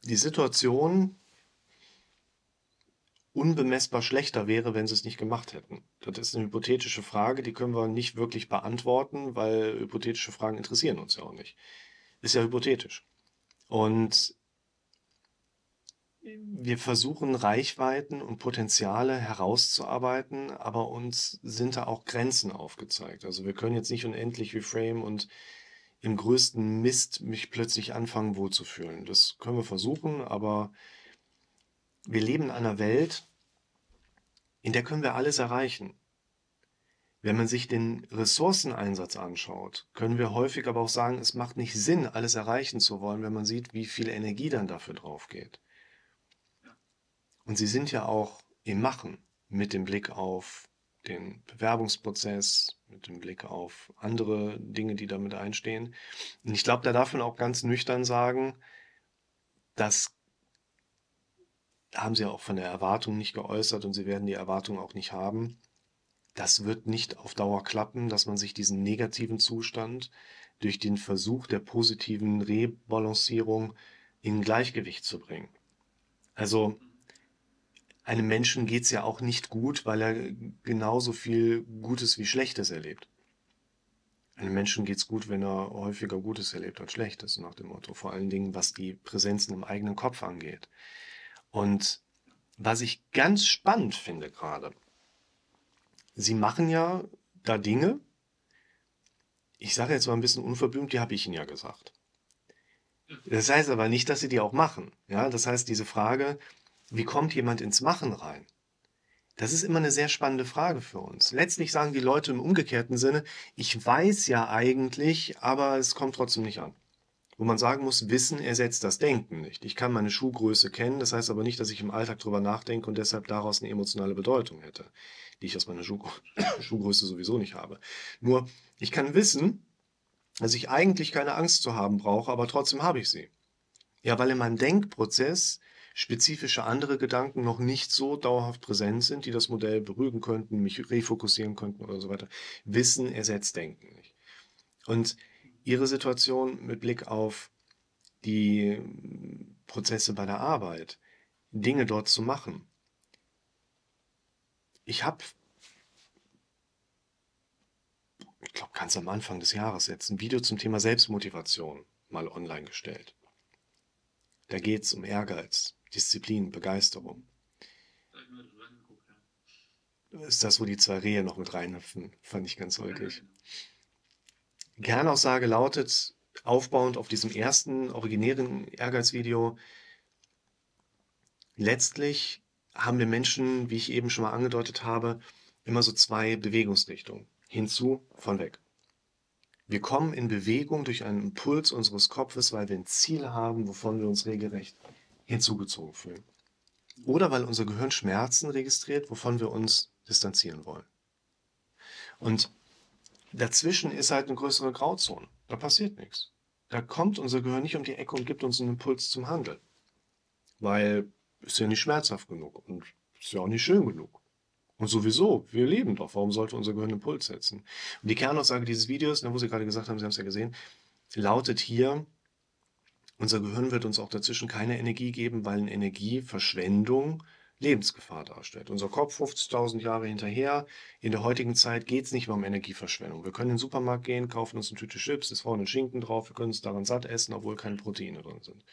die Situation unbemessbar schlechter wäre, wenn sie es nicht gemacht hätten. Das ist eine hypothetische Frage, die können wir nicht wirklich beantworten, weil hypothetische Fragen interessieren uns ja auch nicht. Ist ja hypothetisch. Und wir versuchen Reichweiten und Potenziale herauszuarbeiten, aber uns sind da auch Grenzen aufgezeigt. Also wir können jetzt nicht unendlich reframe und im größten Mist mich plötzlich anfangen wohlzufühlen. Das können wir versuchen, aber wir leben in einer Welt, in der können wir alles erreichen. Wenn man sich den Ressourceneinsatz anschaut, können wir häufig aber auch sagen, es macht nicht Sinn, alles erreichen zu wollen, wenn man sieht, wie viel Energie dann dafür drauf geht. Und sie sind ja auch im Machen mit dem Blick auf den Bewerbungsprozess, mit dem Blick auf andere Dinge, die damit einstehen. Und ich glaube, da darf man auch ganz nüchtern sagen, dass haben sie auch von der Erwartung nicht geäußert und sie werden die Erwartung auch nicht haben. Das wird nicht auf Dauer klappen, dass man sich diesen negativen Zustand durch den Versuch der positiven Rebalancierung in Gleichgewicht zu bringen. Also einem Menschen geht es ja auch nicht gut, weil er genauso viel Gutes wie Schlechtes erlebt. Einem Menschen geht es gut, wenn er häufiger Gutes erlebt als Schlechtes, nach dem Motto. Vor allen Dingen, was die Präsenzen im eigenen Kopf angeht. Und was ich ganz spannend finde gerade, Sie machen ja da Dinge, ich sage jetzt mal ein bisschen unverblümt, die habe ich Ihnen ja gesagt. Das heißt aber nicht, dass Sie die auch machen. Ja, das heißt, diese Frage, wie kommt jemand ins Machen rein? Das ist immer eine sehr spannende Frage für uns. Letztlich sagen die Leute im umgekehrten Sinne, ich weiß ja eigentlich, aber es kommt trotzdem nicht an. Wo man sagen muss, Wissen ersetzt das Denken nicht. Ich kann meine Schuhgröße kennen, das heißt aber nicht, dass ich im Alltag drüber nachdenke und deshalb daraus eine emotionale Bedeutung hätte, die ich aus meiner Schuh Schuhgröße sowieso nicht habe. Nur, ich kann wissen, dass ich eigentlich keine Angst zu haben brauche, aber trotzdem habe ich sie. Ja, weil in meinem Denkprozess spezifische andere Gedanken noch nicht so dauerhaft präsent sind, die das Modell beruhigen könnten, mich refokussieren könnten oder so weiter. Wissen ersetzt Denken nicht. Und Ihre Situation mit Blick auf die Prozesse bei der Arbeit, Dinge dort zu machen. Ich habe, ich glaube, ganz am Anfang des Jahres jetzt ein Video zum Thema Selbstmotivation mal online gestellt. Da geht es um Ehrgeiz, Disziplin, Begeisterung. Ist das, wo die zwei Rehe noch mit reinhüpfen? Fand ich ganz. Die Kernaussage lautet, aufbauend auf diesem ersten originären Ehrgeizvideo, letztlich haben wir Menschen, wie ich eben schon mal angedeutet habe, immer so zwei Bewegungsrichtungen. Hinzu, von weg. Wir kommen in Bewegung durch einen Impuls unseres Kopfes, weil wir ein Ziel haben, wovon wir uns regelrecht hinzugezogen fühlen. Oder weil unser Gehirn Schmerzen registriert, wovon wir uns distanzieren wollen. Und dazwischen ist halt eine größere Grauzone. Da passiert nichts. Da kommt unser Gehirn nicht um die Ecke und gibt uns einen Impuls zum Handeln. Weil ist ja nicht schmerzhaft genug und ist ja auch nicht schön genug. Und sowieso, wir leben doch. Warum sollte unser Gehirn einen Impuls setzen? Und die Kernaussage dieses Videos, wo Sie gerade gesagt haben, Sie haben es ja gesehen, lautet hier, unser Gehirn wird uns auch dazwischen keine Energie geben, weil eine Energieverschwendung Lebensgefahr darstellt. Unser Kopf 50.000 Jahre hinterher. In der heutigen Zeit geht es nicht mehr um Energieverschwendung. Wir können in den Supermarkt gehen, kaufen uns eine Tüte Chips, ist vorne Schinken drauf, wir können uns daran satt essen, obwohl keine Proteine drin sind.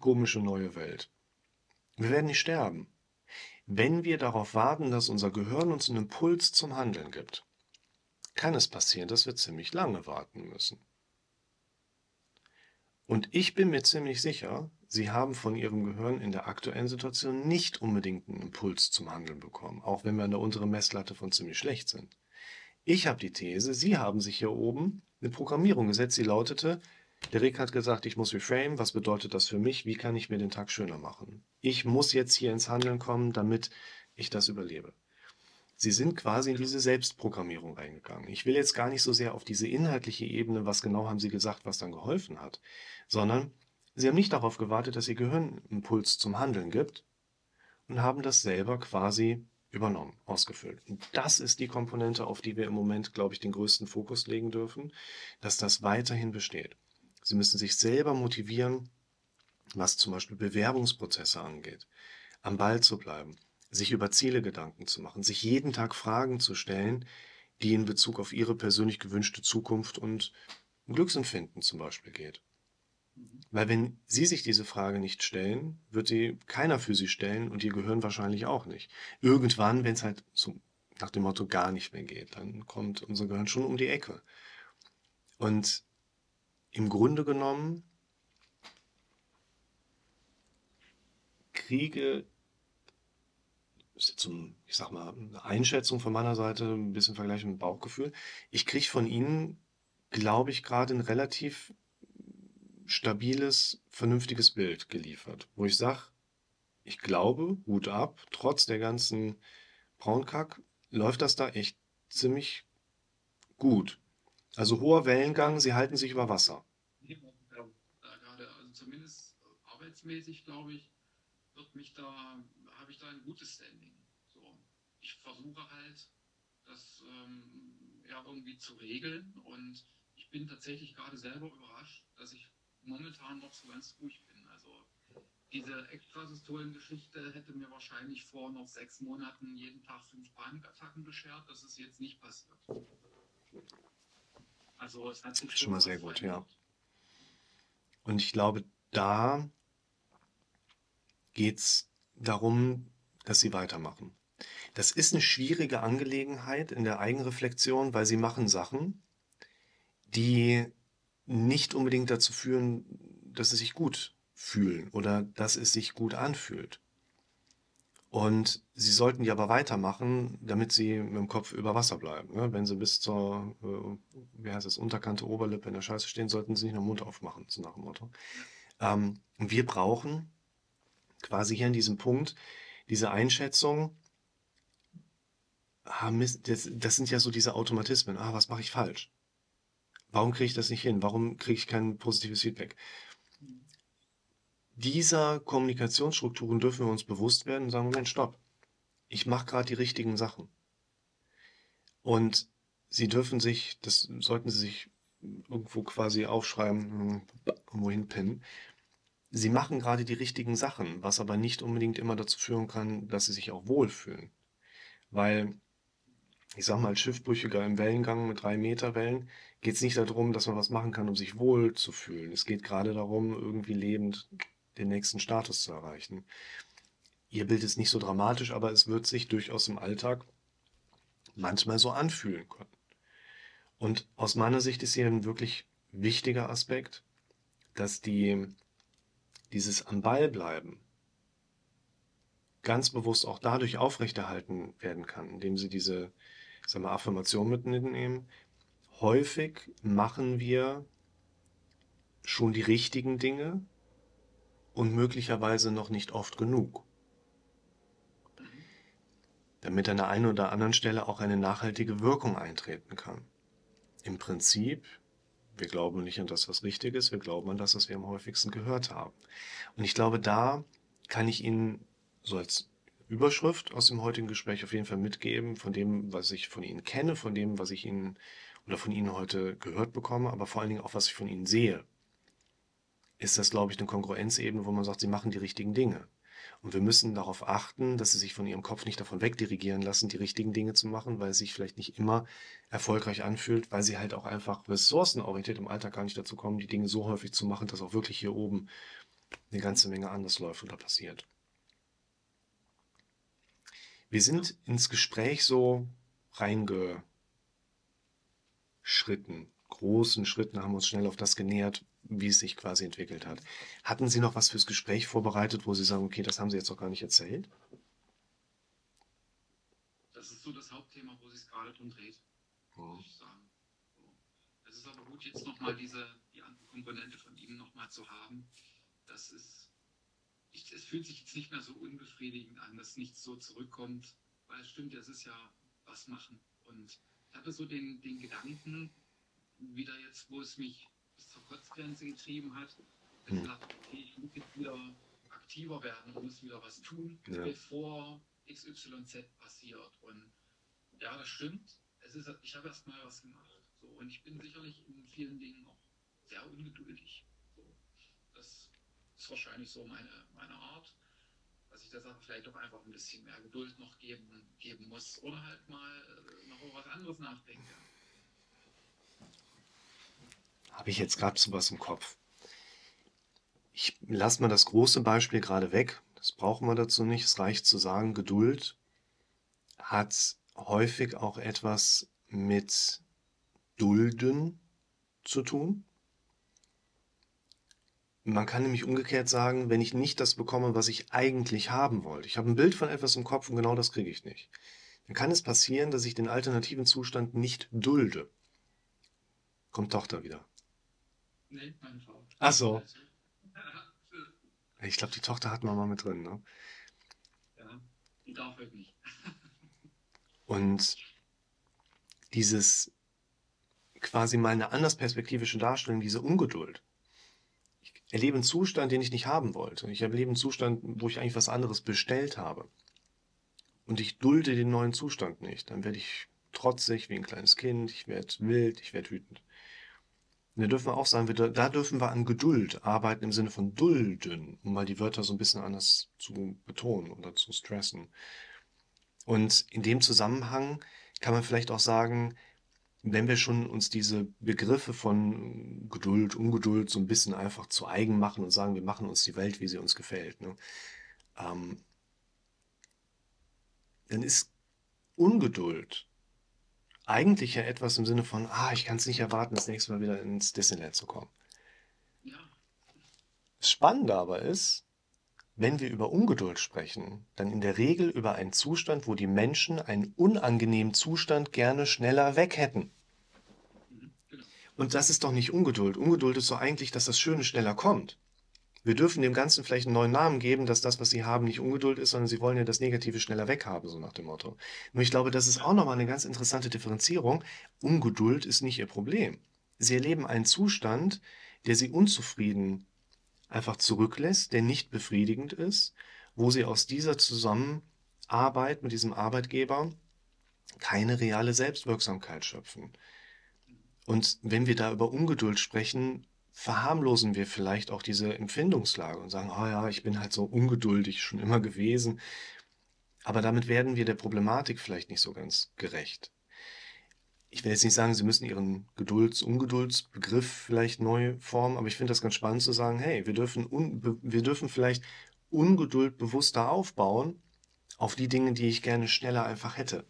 Komische neue Welt. Wir werden nicht sterben. Wenn wir darauf warten, dass unser Gehirn uns einen Impuls zum Handeln gibt, kann es passieren, dass wir ziemlich lange warten müssen. Und ich bin mir ziemlich sicher, Sie haben von Ihrem Gehirn in der aktuellen Situation nicht unbedingt einen Impuls zum Handeln bekommen, auch wenn wir an der unteren Messlatte von ziemlich schlecht sind. Ich habe die These, Sie haben sich hier oben eine Programmierung gesetzt, die lautete, der Rick hat gesagt, ich muss reframe, was bedeutet das für mich, wie kann ich mir den Tag schöner machen? Ich muss jetzt hier ins Handeln kommen, damit ich das überlebe. Sie sind quasi in diese Selbstprogrammierung reingegangen. Ich will jetzt gar nicht so sehr auf diese inhaltliche Ebene, was genau haben Sie gesagt, was dann geholfen hat, sondern Sie haben nicht darauf gewartet, dass Ihr Gehirn Impuls zum Handeln gibt und haben das selber quasi übernommen, ausgefüllt. Und das ist die Komponente, auf die wir im Moment, glaube ich, den größten Fokus legen dürfen, dass das weiterhin besteht. Sie müssen sich selber motivieren, was zum Beispiel Bewerbungsprozesse angeht, am Ball zu bleiben, sich über Ziele Gedanken zu machen, sich jeden Tag Fragen zu stellen, die in Bezug auf ihre persönlich gewünschte Zukunft und Glücksempfinden zum Beispiel geht. Weil wenn Sie sich diese Frage nicht stellen, wird sie keiner für Sie stellen und Ihr Gehirn wahrscheinlich auch nicht. Irgendwann, wenn es halt so nach dem Motto gar nicht mehr geht, dann kommt unser Gehirn schon um die Ecke. Und im Grunde genommen kriege ist jetzt ein, ich sag mal, eine Einschätzung von meiner Seite, ein bisschen Vergleich mit dem Bauchgefühl. Ich kriege von Ihnen, glaube ich, gerade ein relativ stabiles, vernünftiges Bild geliefert, wo ich sage, ich glaube, Hut ab, trotz der ganzen Braunkack läuft das da echt ziemlich gut. Also hoher Wellengang, sie halten sich über Wasser. Ja, gerade, also zumindest arbeitsmäßig, glaube ich, wird mich da, habe ich da ein gutes Standing. So, ich versuche halt, das ähm, ja irgendwie zu regeln und ich bin tatsächlich gerade selber überrascht, dass ich momentan noch so ganz ruhig bin. Also diese Extrasystolen-Geschichte hätte mir wahrscheinlich vor noch sechs Monaten jeden Tag fünf Panikattacken beschert. Das ist jetzt nicht passiert. Also es hat sich schon mal sehr gut, ja. Und ich glaube, da geht es darum, dass sie weitermachen. Das ist eine schwierige Angelegenheit in der Eigenreflexion, weil sie machen Sachen, die nicht unbedingt dazu führen, dass sie sich gut fühlen oder dass es sich gut anfühlt. Und sie sollten die aber weitermachen, damit sie mit dem Kopf über Wasser bleiben. Ne? Wenn sie bis zur, äh, wie heißt das, Unterkante Oberlippe in der Scheiße stehen, sollten sie nicht den Mund aufmachen, so nach dem Motto. Ähm, wir brauchen quasi hier an diesem Punkt diese Einschätzung, ah, das sind ja so diese Automatismen. Ah, was mache ich falsch? Warum kriege ich das nicht hin? Warum kriege ich kein positives Feedback? Dieser Kommunikationsstrukturen dürfen wir uns bewusst werden und sagen, Moment, stopp. Ich mache gerade die richtigen Sachen. Und Sie dürfen sich, das sollten Sie sich irgendwo quasi aufschreiben, irgendwo hinpinnen. Sie machen gerade die richtigen Sachen, was aber nicht unbedingt immer dazu führen kann, dass Sie sich auch wohlfühlen. Weil, ich sag mal, Schiffbrüchiger im Wellengang mit drei Meter Wellen geht es nicht darum, dass man was machen kann, um sich wohl zu fühlen. Es geht gerade darum, irgendwie lebend den nächsten Status zu erreichen. Ihr Bild ist nicht so dramatisch, aber es wird sich durchaus im Alltag manchmal so anfühlen können. Und aus meiner Sicht ist hier ein wirklich wichtiger Aspekt, dass die, dieses am Ball bleiben ganz bewusst auch dadurch aufrechterhalten werden kann, indem sie diese sagen wir, Affirmation mitnehmen, häufig machen wir schon die richtigen Dinge und möglicherweise noch nicht oft genug. Damit an der einen oder anderen Stelle auch eine nachhaltige Wirkung eintreten kann. Im Prinzip, wir glauben nicht an das, was richtig ist, wir glauben an das, was wir am häufigsten gehört haben. Und ich glaube, da kann ich Ihnen so als Überschrift aus dem heutigen Gespräch auf jeden Fall mitgeben, von dem, was ich von Ihnen kenne, von dem, was ich Ihnen oder von Ihnen heute gehört bekomme, aber vor allen Dingen auch, was ich von Ihnen sehe, ist das, glaube ich, eine Kongruenzebene, wo man sagt, Sie machen die richtigen Dinge. Und wir müssen darauf achten, dass Sie sich von Ihrem Kopf nicht davon wegdirigieren lassen, die richtigen Dinge zu machen, weil es sich vielleicht nicht immer erfolgreich anfühlt, weil Sie halt auch einfach ressourcenorientiert im Alltag gar nicht dazu kommen, die Dinge so häufig zu machen, dass auch wirklich hier oben eine ganze Menge anders läuft oder passiert. Wir sind ins Gespräch so reinge Schritten, großen Schritten haben uns schnell auf das genähert, wie es sich quasi entwickelt hat. Hatten Sie noch was fürs Gespräch vorbereitet, wo Sie sagen, okay, das haben Sie jetzt noch gar nicht erzählt? Das ist so das Hauptthema, wo sich gerade drum dreht, muss oh. ich sagen. Es ist aber gut, jetzt nochmal diese, die andere Komponente von Ihnen nochmal zu haben. Das ist, ich, es fühlt sich jetzt nicht mehr so unbefriedigend an, dass nichts so zurückkommt, weil es stimmt, es ist ja was machen. Und ich hatte so den, den Gedanken, wieder jetzt, wo es mich bis zur Kotzgrenze getrieben hat, dass ich dachte, okay, ich muss jetzt wieder aktiver werden und muss wieder was tun, ja. bevor XYZ passiert. Und ja, das stimmt. Es ist, ich habe erst mal was gemacht. So, und ich bin sicherlich in vielen Dingen auch sehr ungeduldig. Ist wahrscheinlich so meine, meine Art dass ich der Sache vielleicht doch einfach ein bisschen mehr Geduld noch geben, geben muss oder halt mal äh, noch über was anderes nachdenke. Habe ich jetzt gerade so was im Kopf. Ich lasse mal das große Beispiel gerade weg. Das brauchen wir dazu nicht. Es reicht zu sagen, Geduld hat häufig auch etwas mit Dulden zu tun. Man kann nämlich umgekehrt sagen, wenn ich nicht das bekomme, was ich eigentlich haben wollte. Ich habe ein Bild von etwas im Kopf und genau das kriege ich nicht. Dann kann es passieren, dass ich den alternativen Zustand nicht dulde. Kommt Tochter wieder. Nee, meine Frau. Ach so. Ich glaube, die Tochter hat man mal mit drin, ne? Ja, die darf halt nicht. und dieses quasi mal eine anders perspektivische Darstellung, diese Ungeduld erlebe einen Zustand, den ich nicht haben wollte. Ich erlebe einen Zustand, wo ich eigentlich was anderes bestellt habe. Und ich dulde den neuen Zustand nicht. Dann werde ich trotzig wie ein kleines Kind, ich werde wild, ich werde wütend. Und da dürfen wir auch sagen, da dürfen wir an Geduld arbeiten im Sinne von dulden, um mal die Wörter so ein bisschen anders zu betonen oder zu stressen. Und in dem Zusammenhang kann man vielleicht auch sagen, wenn wir schon uns diese Begriffe von Geduld, Ungeduld so ein bisschen einfach zu eigen machen und sagen, wir machen uns die Welt, wie sie uns gefällt, ne? ähm, dann ist Ungeduld eigentlich ja etwas im Sinne von, ah, ich kann es nicht erwarten, das nächste Mal wieder ins Disneyland zu kommen. Ja. Das Spannende aber ist, wenn wir über Ungeduld sprechen, dann in der Regel über einen Zustand, wo die Menschen einen unangenehmen Zustand gerne schneller weg hätten. Und das ist doch nicht Ungeduld. Ungeduld ist doch eigentlich, dass das Schöne schneller kommt. Wir dürfen dem Ganzen vielleicht einen neuen Namen geben, dass das, was sie haben, nicht Ungeduld ist, sondern sie wollen ja das Negative schneller weghaben, so nach dem Motto. Nur ich glaube, das ist auch nochmal eine ganz interessante Differenzierung. Ungeduld ist nicht ihr Problem. Sie erleben einen Zustand, der sie unzufrieden einfach zurücklässt, der nicht befriedigend ist, wo sie aus dieser Zusammenarbeit mit diesem Arbeitgeber keine reale Selbstwirksamkeit schöpfen. Und wenn wir da über Ungeduld sprechen, verharmlosen wir vielleicht auch diese Empfindungslage und sagen, oh ja, ich bin halt so ungeduldig schon immer gewesen. Aber damit werden wir der Problematik vielleicht nicht so ganz gerecht. Ich will jetzt nicht sagen, Sie müssen Ihren Gedulds-, Ungeduldsbegriff vielleicht neu formen, aber ich finde das ganz spannend zu sagen, hey, wir dürfen, wir dürfen vielleicht Ungeduld bewusster aufbauen auf die Dinge, die ich gerne schneller einfach hätte.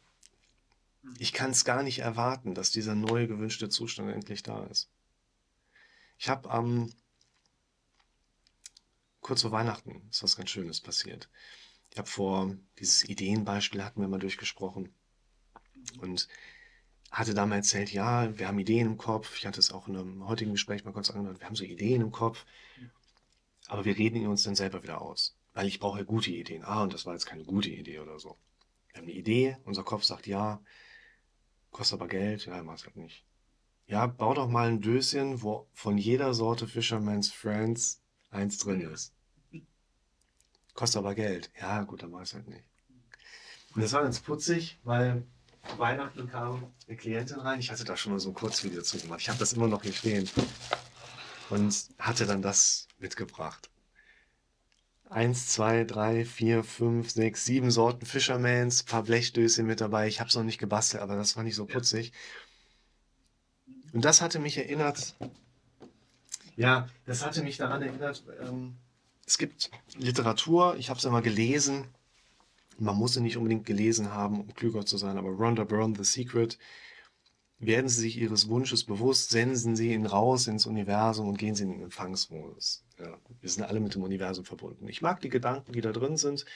Ich kann es gar nicht erwarten, dass dieser neue gewünschte Zustand endlich da ist. Ich habe am ähm, kurz vor Weihnachten ist was ganz Schönes passiert. Ich habe vor dieses Ideenbeispiel hatten wir mal durchgesprochen und hatte da mal erzählt, ja, wir haben Ideen im Kopf. Ich hatte es auch in einem heutigen Gespräch mal kurz angehört. Wir haben so Ideen im Kopf, aber wir reden uns dann selber wieder aus, weil ich brauche ja gute Ideen. Ah, und das war jetzt keine gute Idee oder so. Wir haben eine Idee, unser Kopf sagt ja, kostet aber Geld, ja, mach's halt nicht. Ja, bau doch mal ein Döschen, wo von jeder Sorte Fisherman's Friends eins drin ist. Kostet aber Geld. Ja, gut, dann mach ich halt nicht. Und das war ganz putzig, weil Weihnachten kam eine Klientin rein. Ich hatte da schon mal so ein Kurzvideo zu gemacht. Ich habe das immer noch hier stehen. Und hatte dann das mitgebracht. Eins, zwei, drei, vier, fünf, sechs, sieben Sorten Fishermans, paar Blechdöschen mit dabei. Ich habe es noch nicht gebastelt, aber das fand ich so putzig. Und das hatte mich erinnert, ja, das hatte mich daran erinnert, ähm, es gibt Literatur, ich habe es einmal gelesen, man muss sie nicht unbedingt gelesen haben, um klüger zu sein, aber Rhonda Byrne, The Secret, werden Sie sich Ihres Wunsches bewusst, senden Sie ihn raus ins Universum und gehen Sie in den Empfangsmodus. Ja, wir sind alle mit dem Universum verbunden. Ich mag die Gedanken, die da drin sind.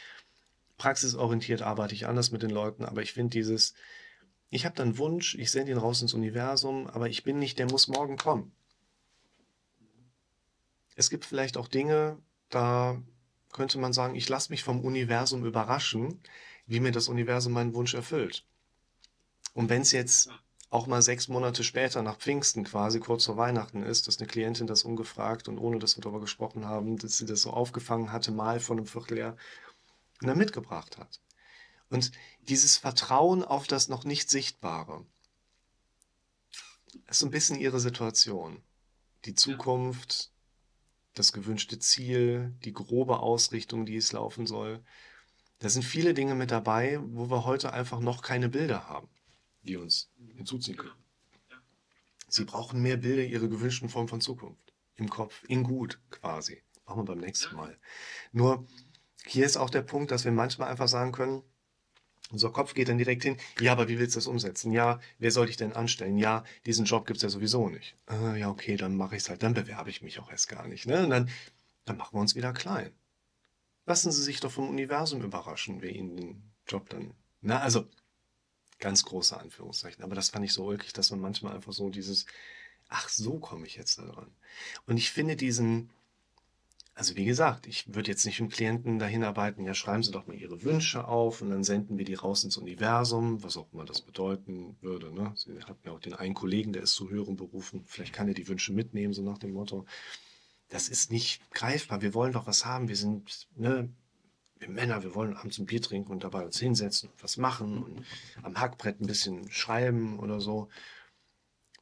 Praxisorientiert arbeite ich anders mit den Leuten, aber ich finde dieses, ich habe dann Wunsch, ich sende ihn raus ins Universum, aber ich bin nicht, der muss morgen kommen. Es gibt vielleicht auch Dinge, da könnte man sagen, ich lasse mich vom Universum überraschen, wie mir das Universum meinen Wunsch erfüllt. Und wenn es jetzt auch mal sechs Monate später, nach Pfingsten quasi, kurz vor Weihnachten ist, dass eine Klientin das ungefragt und ohne dass wir darüber gesprochen haben, dass sie das so aufgefangen hatte, mal von einem Vierteljahr, und dann mitgebracht hat. Und dieses Vertrauen auf das noch nicht Sichtbare ist so ein bisschen ihre Situation. Die Zukunft, das gewünschte Ziel, die grobe Ausrichtung, die es laufen soll. Da sind viele Dinge mit dabei, wo wir heute einfach noch keine Bilder haben, die uns hinzuziehen können. Sie brauchen mehr Bilder ihrer gewünschten Form von Zukunft. Im Kopf, in gut quasi. Machen wir beim nächsten Mal. Nur hier ist auch der Punkt, dass wir manchmal einfach sagen können, unser Kopf geht dann direkt hin, ja, aber wie willst du das umsetzen? Ja, wer soll ich denn anstellen? Ja, diesen Job gibt es ja sowieso nicht. Äh, ja, okay, dann mache ich es halt, dann bewerbe ich mich auch erst gar nicht. Ne? Und dann, dann machen wir uns wieder klein. Lassen Sie sich doch vom Universum überraschen, wer Ihnen den Job dann. Na, also, ganz große Anführungszeichen. Aber das fand ich so ulkig, dass man manchmal einfach so dieses, ach, so komme ich jetzt da dran. Und ich finde diesen, also wie gesagt, ich würde jetzt nicht mit Klienten dahin arbeiten, ja, schreiben Sie doch mal Ihre Wünsche auf und dann senden wir die raus ins Universum, was auch immer das bedeuten würde. Ne? Sie hatten ja auch den einen Kollegen, der ist zu höheren Berufen, vielleicht kann er die Wünsche mitnehmen, so nach dem Motto. das ist nicht greifbar. Wir wollen doch was haben. Wir sind, ne, wir Männer, wir wollen abends ein Bier trinken und dabei uns hinsetzen und was machen und am Hackbrett ein bisschen schreiben oder so.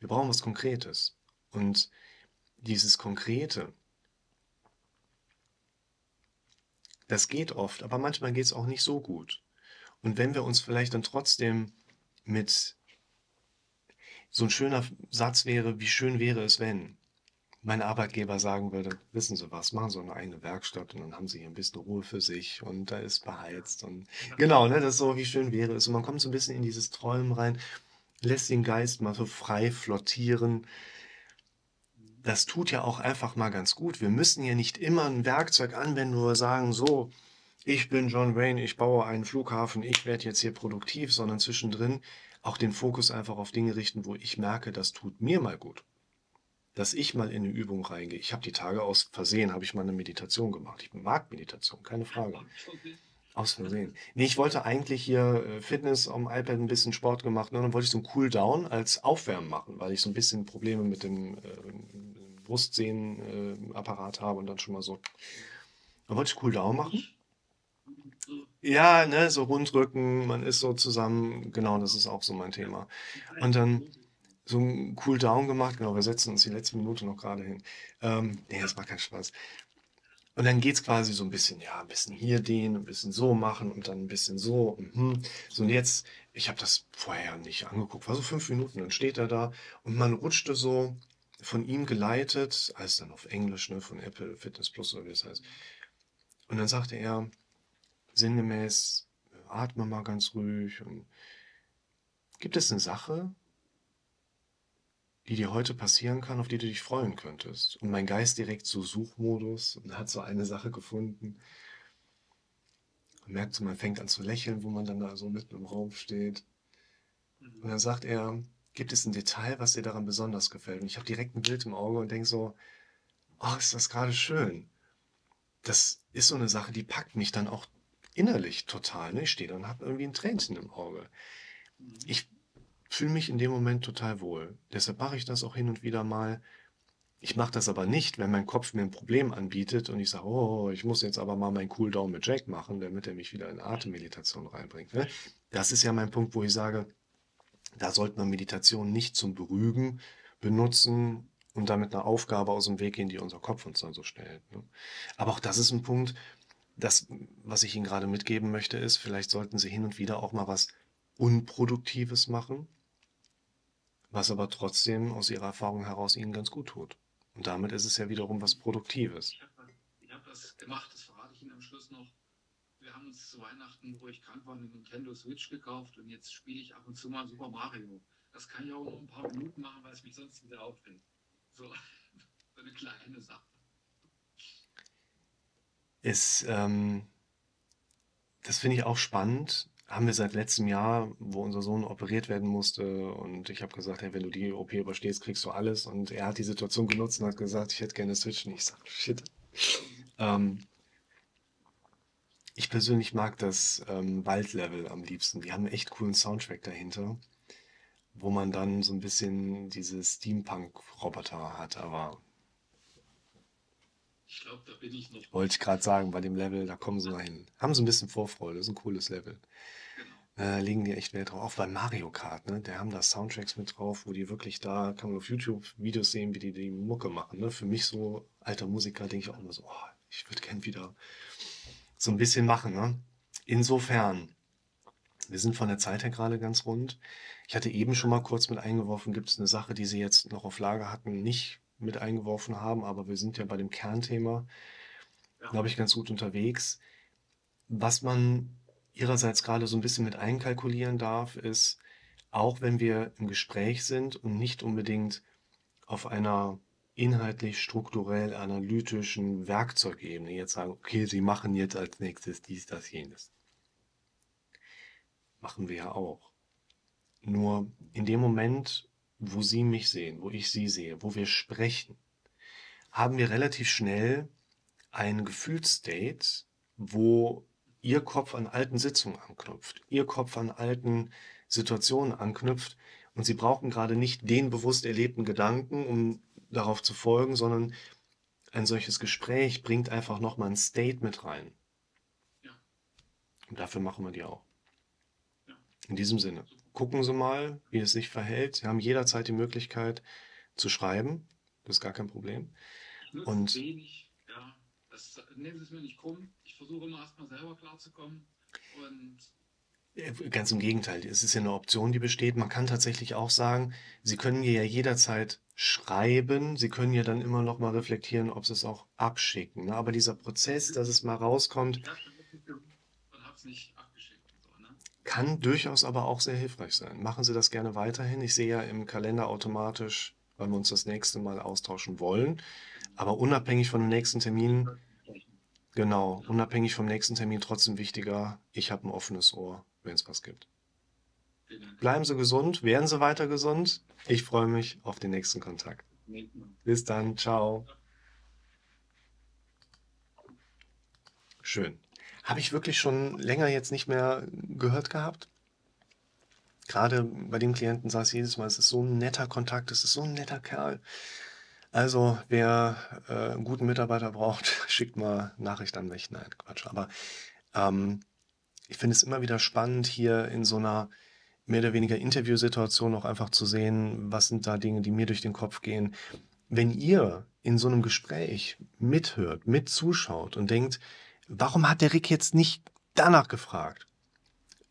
Wir brauchen was Konkretes. Und dieses Konkrete, das geht oft, aber manchmal geht es auch nicht so gut. Und wenn wir uns vielleicht dann trotzdem mit so ein schöner Satz wäre, wie schön wäre es, wenn mein Arbeitgeber sagen würde, wissen Sie was, machen Sie eine eigene Werkstatt und dann haben Sie hier ein bisschen Ruhe für sich und da ist beheizt und genau, ne, das ist so, wie schön wäre es. Und man kommt so ein bisschen in dieses Träumen rein, lässt den Geist mal so frei flottieren. Das tut ja auch einfach mal ganz gut. Wir müssen ja nicht immer ein Werkzeug anwenden, nur sagen, so, ich bin John Wayne, ich baue einen Flughafen, ich werde jetzt hier produktiv, sondern zwischendrin auch den Fokus einfach auf Dinge richten, wo ich merke, das tut mir mal gut. Dass ich mal in eine Übung reingehe. Ich habe die Tage aus Versehen, habe ich mal eine Meditation gemacht. Ich mag Meditation, keine Frage. Aus Versehen. Nee, ich wollte eigentlich hier äh, Fitness am iPad ein bisschen Sport gemacht. Ne? Dann wollte ich so ein Cooldown als Aufwärmen machen, weil ich so ein bisschen Probleme mit dem äh, Brustsehnenapparat äh, habe und dann schon mal so. Dann wollte ich Cooldown machen. Ja, ne, so Rundrücken, man ist so zusammen, genau, das ist auch so mein Thema. Und dann so ein Cooldown gemacht, genau, wir setzen uns die letzte Minute noch gerade hin. Ähm, nee, das macht keinen Spaß. Und dann geht's quasi so ein bisschen, ja, ein bisschen hier dehnen, ein bisschen so machen und dann ein bisschen so. Mhm. So, und jetzt, ich habe das vorher nicht angeguckt, war so fünf Minuten, dann steht er da und man rutschte so von ihm geleitet, alles dann auf Englisch, ne, von Apple Fitness Plus oder wie das heißt. Und dann sagte er, sinngemäß, atme mal ganz ruhig. Und gibt es eine Sache, die dir heute passieren kann, auf die du dich freuen könntest? Und mein Geist direkt so Suchmodus und hat so eine Sache gefunden. Man merkt so, man fängt an zu lächeln, wo man dann da so mitten im Raum steht. Und dann sagt er, gibt es ein Detail, was dir daran besonders gefällt? Und ich habe direkt ein Bild im Auge und denke so, oh, ist das gerade schön. Das ist so eine Sache, die packt mich dann auch innerlich total. Ne? Ich stehe da und habe irgendwie ein Tränchen im Auge. Ich fühle mich in dem Moment total wohl. Deshalb mache ich das auch hin und wieder mal. Ich mache das aber nicht, wenn mein Kopf mir ein Problem anbietet und ich sage, oh, ich muss jetzt aber mal meinen Cooldown mit Jack machen, damit er mich wieder in Atemmeditation reinbringt. Ne? Das ist ja mein Punkt, wo ich sage, da sollte man Meditation nicht zum Berügen benutzen und damit eine Aufgabe aus dem Weg gehen, die unser Kopf uns dann so stellt. Ne? Aber auch das ist ein Punkt, das, was ich Ihnen gerade mitgeben möchte, ist, vielleicht sollten Sie hin und wieder auch mal was Unproduktives machen, was aber trotzdem aus Ihrer Erfahrung heraus Ihnen ganz gut tut. Und damit ist es ja wiederum was Produktives. Ich habe hab das gemacht, das verrate ich Ihnen am Schluss noch. Wir haben uns zu Weihnachten, wo ich krank war, eine Nintendo Switch gekauft und jetzt spiele ich ab und zu mal Super Mario. Das kann ich auch nur ein paar Minuten machen, weil es mich sonst wieder aufhält. So, so eine kleine Sache ist, ähm, das finde ich auch spannend. Haben wir seit letztem Jahr, wo unser Sohn operiert werden musste und ich habe gesagt, hey, wenn du die OP überstehst, kriegst du alles. Und er hat die Situation genutzt und hat gesagt, ich hätte gerne Switch. Und ich sage, shit. Ähm, ich persönlich mag das ähm, Waldlevel am liebsten. Die haben einen echt coolen Soundtrack dahinter, wo man dann so ein bisschen diese Steampunk-Roboter hat, aber ich glaube, da bin ich noch. Wollte ich gerade sagen, bei dem Level, da kommen sie noch hin. Haben sie ein bisschen Vorfreude, das ist ein cooles Level. Genau. Äh, legen die echt Wert drauf. Auch bei Mario Kart, ne? Der haben da Soundtracks mit drauf, wo die wirklich da, kann man auf YouTube Videos sehen, wie die die Mucke machen. Ne? Für mich so alter Musiker denke ich auch immer so, oh, ich würde gern wieder so ein bisschen machen. Ne? Insofern, wir sind von der Zeit her gerade ganz rund. Ich hatte eben schon mal kurz mit eingeworfen, gibt es eine Sache, die Sie jetzt noch auf Lager hatten, nicht mit eingeworfen haben, aber wir sind ja bei dem Kernthema, glaube ich, ganz gut unterwegs. Was man ihrerseits gerade so ein bisschen mit einkalkulieren darf, ist, auch wenn wir im Gespräch sind und nicht unbedingt auf einer inhaltlich, strukturell, analytischen Werkzeugebene jetzt sagen, okay, Sie machen jetzt als nächstes dies, das, jenes. Machen wir ja auch. Nur in dem Moment, wo Sie mich sehen, wo ich Sie sehe, wo wir sprechen, haben wir relativ schnell ein Gefühlsstate, wo Ihr Kopf an alten Sitzungen anknüpft, Ihr Kopf an alten Situationen anknüpft und Sie brauchen gerade nicht den bewusst erlebten Gedanken, um darauf zu folgen, sondern ein solches Gespräch bringt einfach nochmal ein State mit rein. Ja. Und dafür machen wir die auch. Ja. In diesem Sinne, gucken Sie mal, wie es sich verhält. Sie haben jederzeit die Möglichkeit zu schreiben. Das ist gar kein Problem. Und- wenig, ja. Das, nehmen Sie es mir nicht krumm. Ich versuche immer erstmal selber klarzukommen. Und Äh, Ganz im Gegenteil, es ist ja eine Option, die besteht. Man kann tatsächlich auch sagen, Sie können mir ja jederzeit schreiben. Sie können ja dann immer noch mal reflektieren, ob Sie es auch abschicken. Ne? Aber dieser Prozess, dass es mal rauskommt, ich habe es nicht abgeschickt. Und so, ne? Kann durchaus aber auch sehr hilfreich sein. Machen Sie das gerne weiterhin. Ich sehe ja im Kalender automatisch, weil wir uns das nächste Mal austauschen wollen. Aber unabhängig von dem nächsten Termin, genau, unabhängig vom nächsten Termin trotzdem wichtiger, ich habe ein offenes Ohr, wenn es was gibt. Bleiben Sie gesund, werden Sie weiter gesund. Ich freue mich auf den nächsten Kontakt. Bis dann, ciao. Schön. Habe ich wirklich schon länger jetzt nicht mehr gehört gehabt? Gerade bei dem Klienten saß ich jedes Mal, es ist so ein netter Kontakt, es ist so ein netter Kerl. Also, wer äh, einen guten Mitarbeiter braucht, schickt mal Nachricht an mich. Nein, Quatsch. Aber ähm, ich finde es immer wieder spannend, hier in so einer mehr oder weniger Interviewsituation auch einfach zu sehen, was sind da Dinge, die mir durch den Kopf gehen. Wenn ihr in so einem Gespräch mithört, mitzuschaut und denkt, warum hat der Rick jetzt nicht danach gefragt?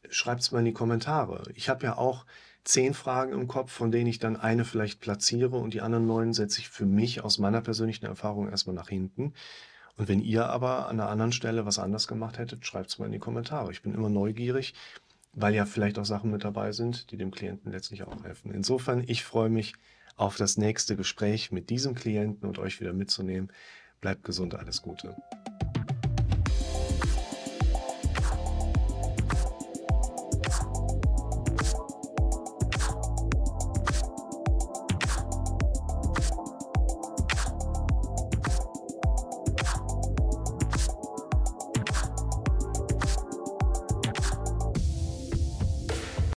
Schreibt es mal in die Kommentare. Ich habe ja auch zehn Fragen im Kopf, von denen ich dann eine vielleicht platziere und die anderen neun setze ich für mich aus meiner persönlichen Erfahrung erstmal nach hinten. Und wenn ihr aber an einer anderen Stelle was anders gemacht hättet, schreibt es mal in die Kommentare. Ich bin immer neugierig, weil ja vielleicht auch Sachen mit dabei sind, die dem Klienten letztlich auch helfen. Insofern, ich freue mich auf das nächste Gespräch mit diesem Klienten und euch wieder mitzunehmen. Bleibt gesund, alles Gute.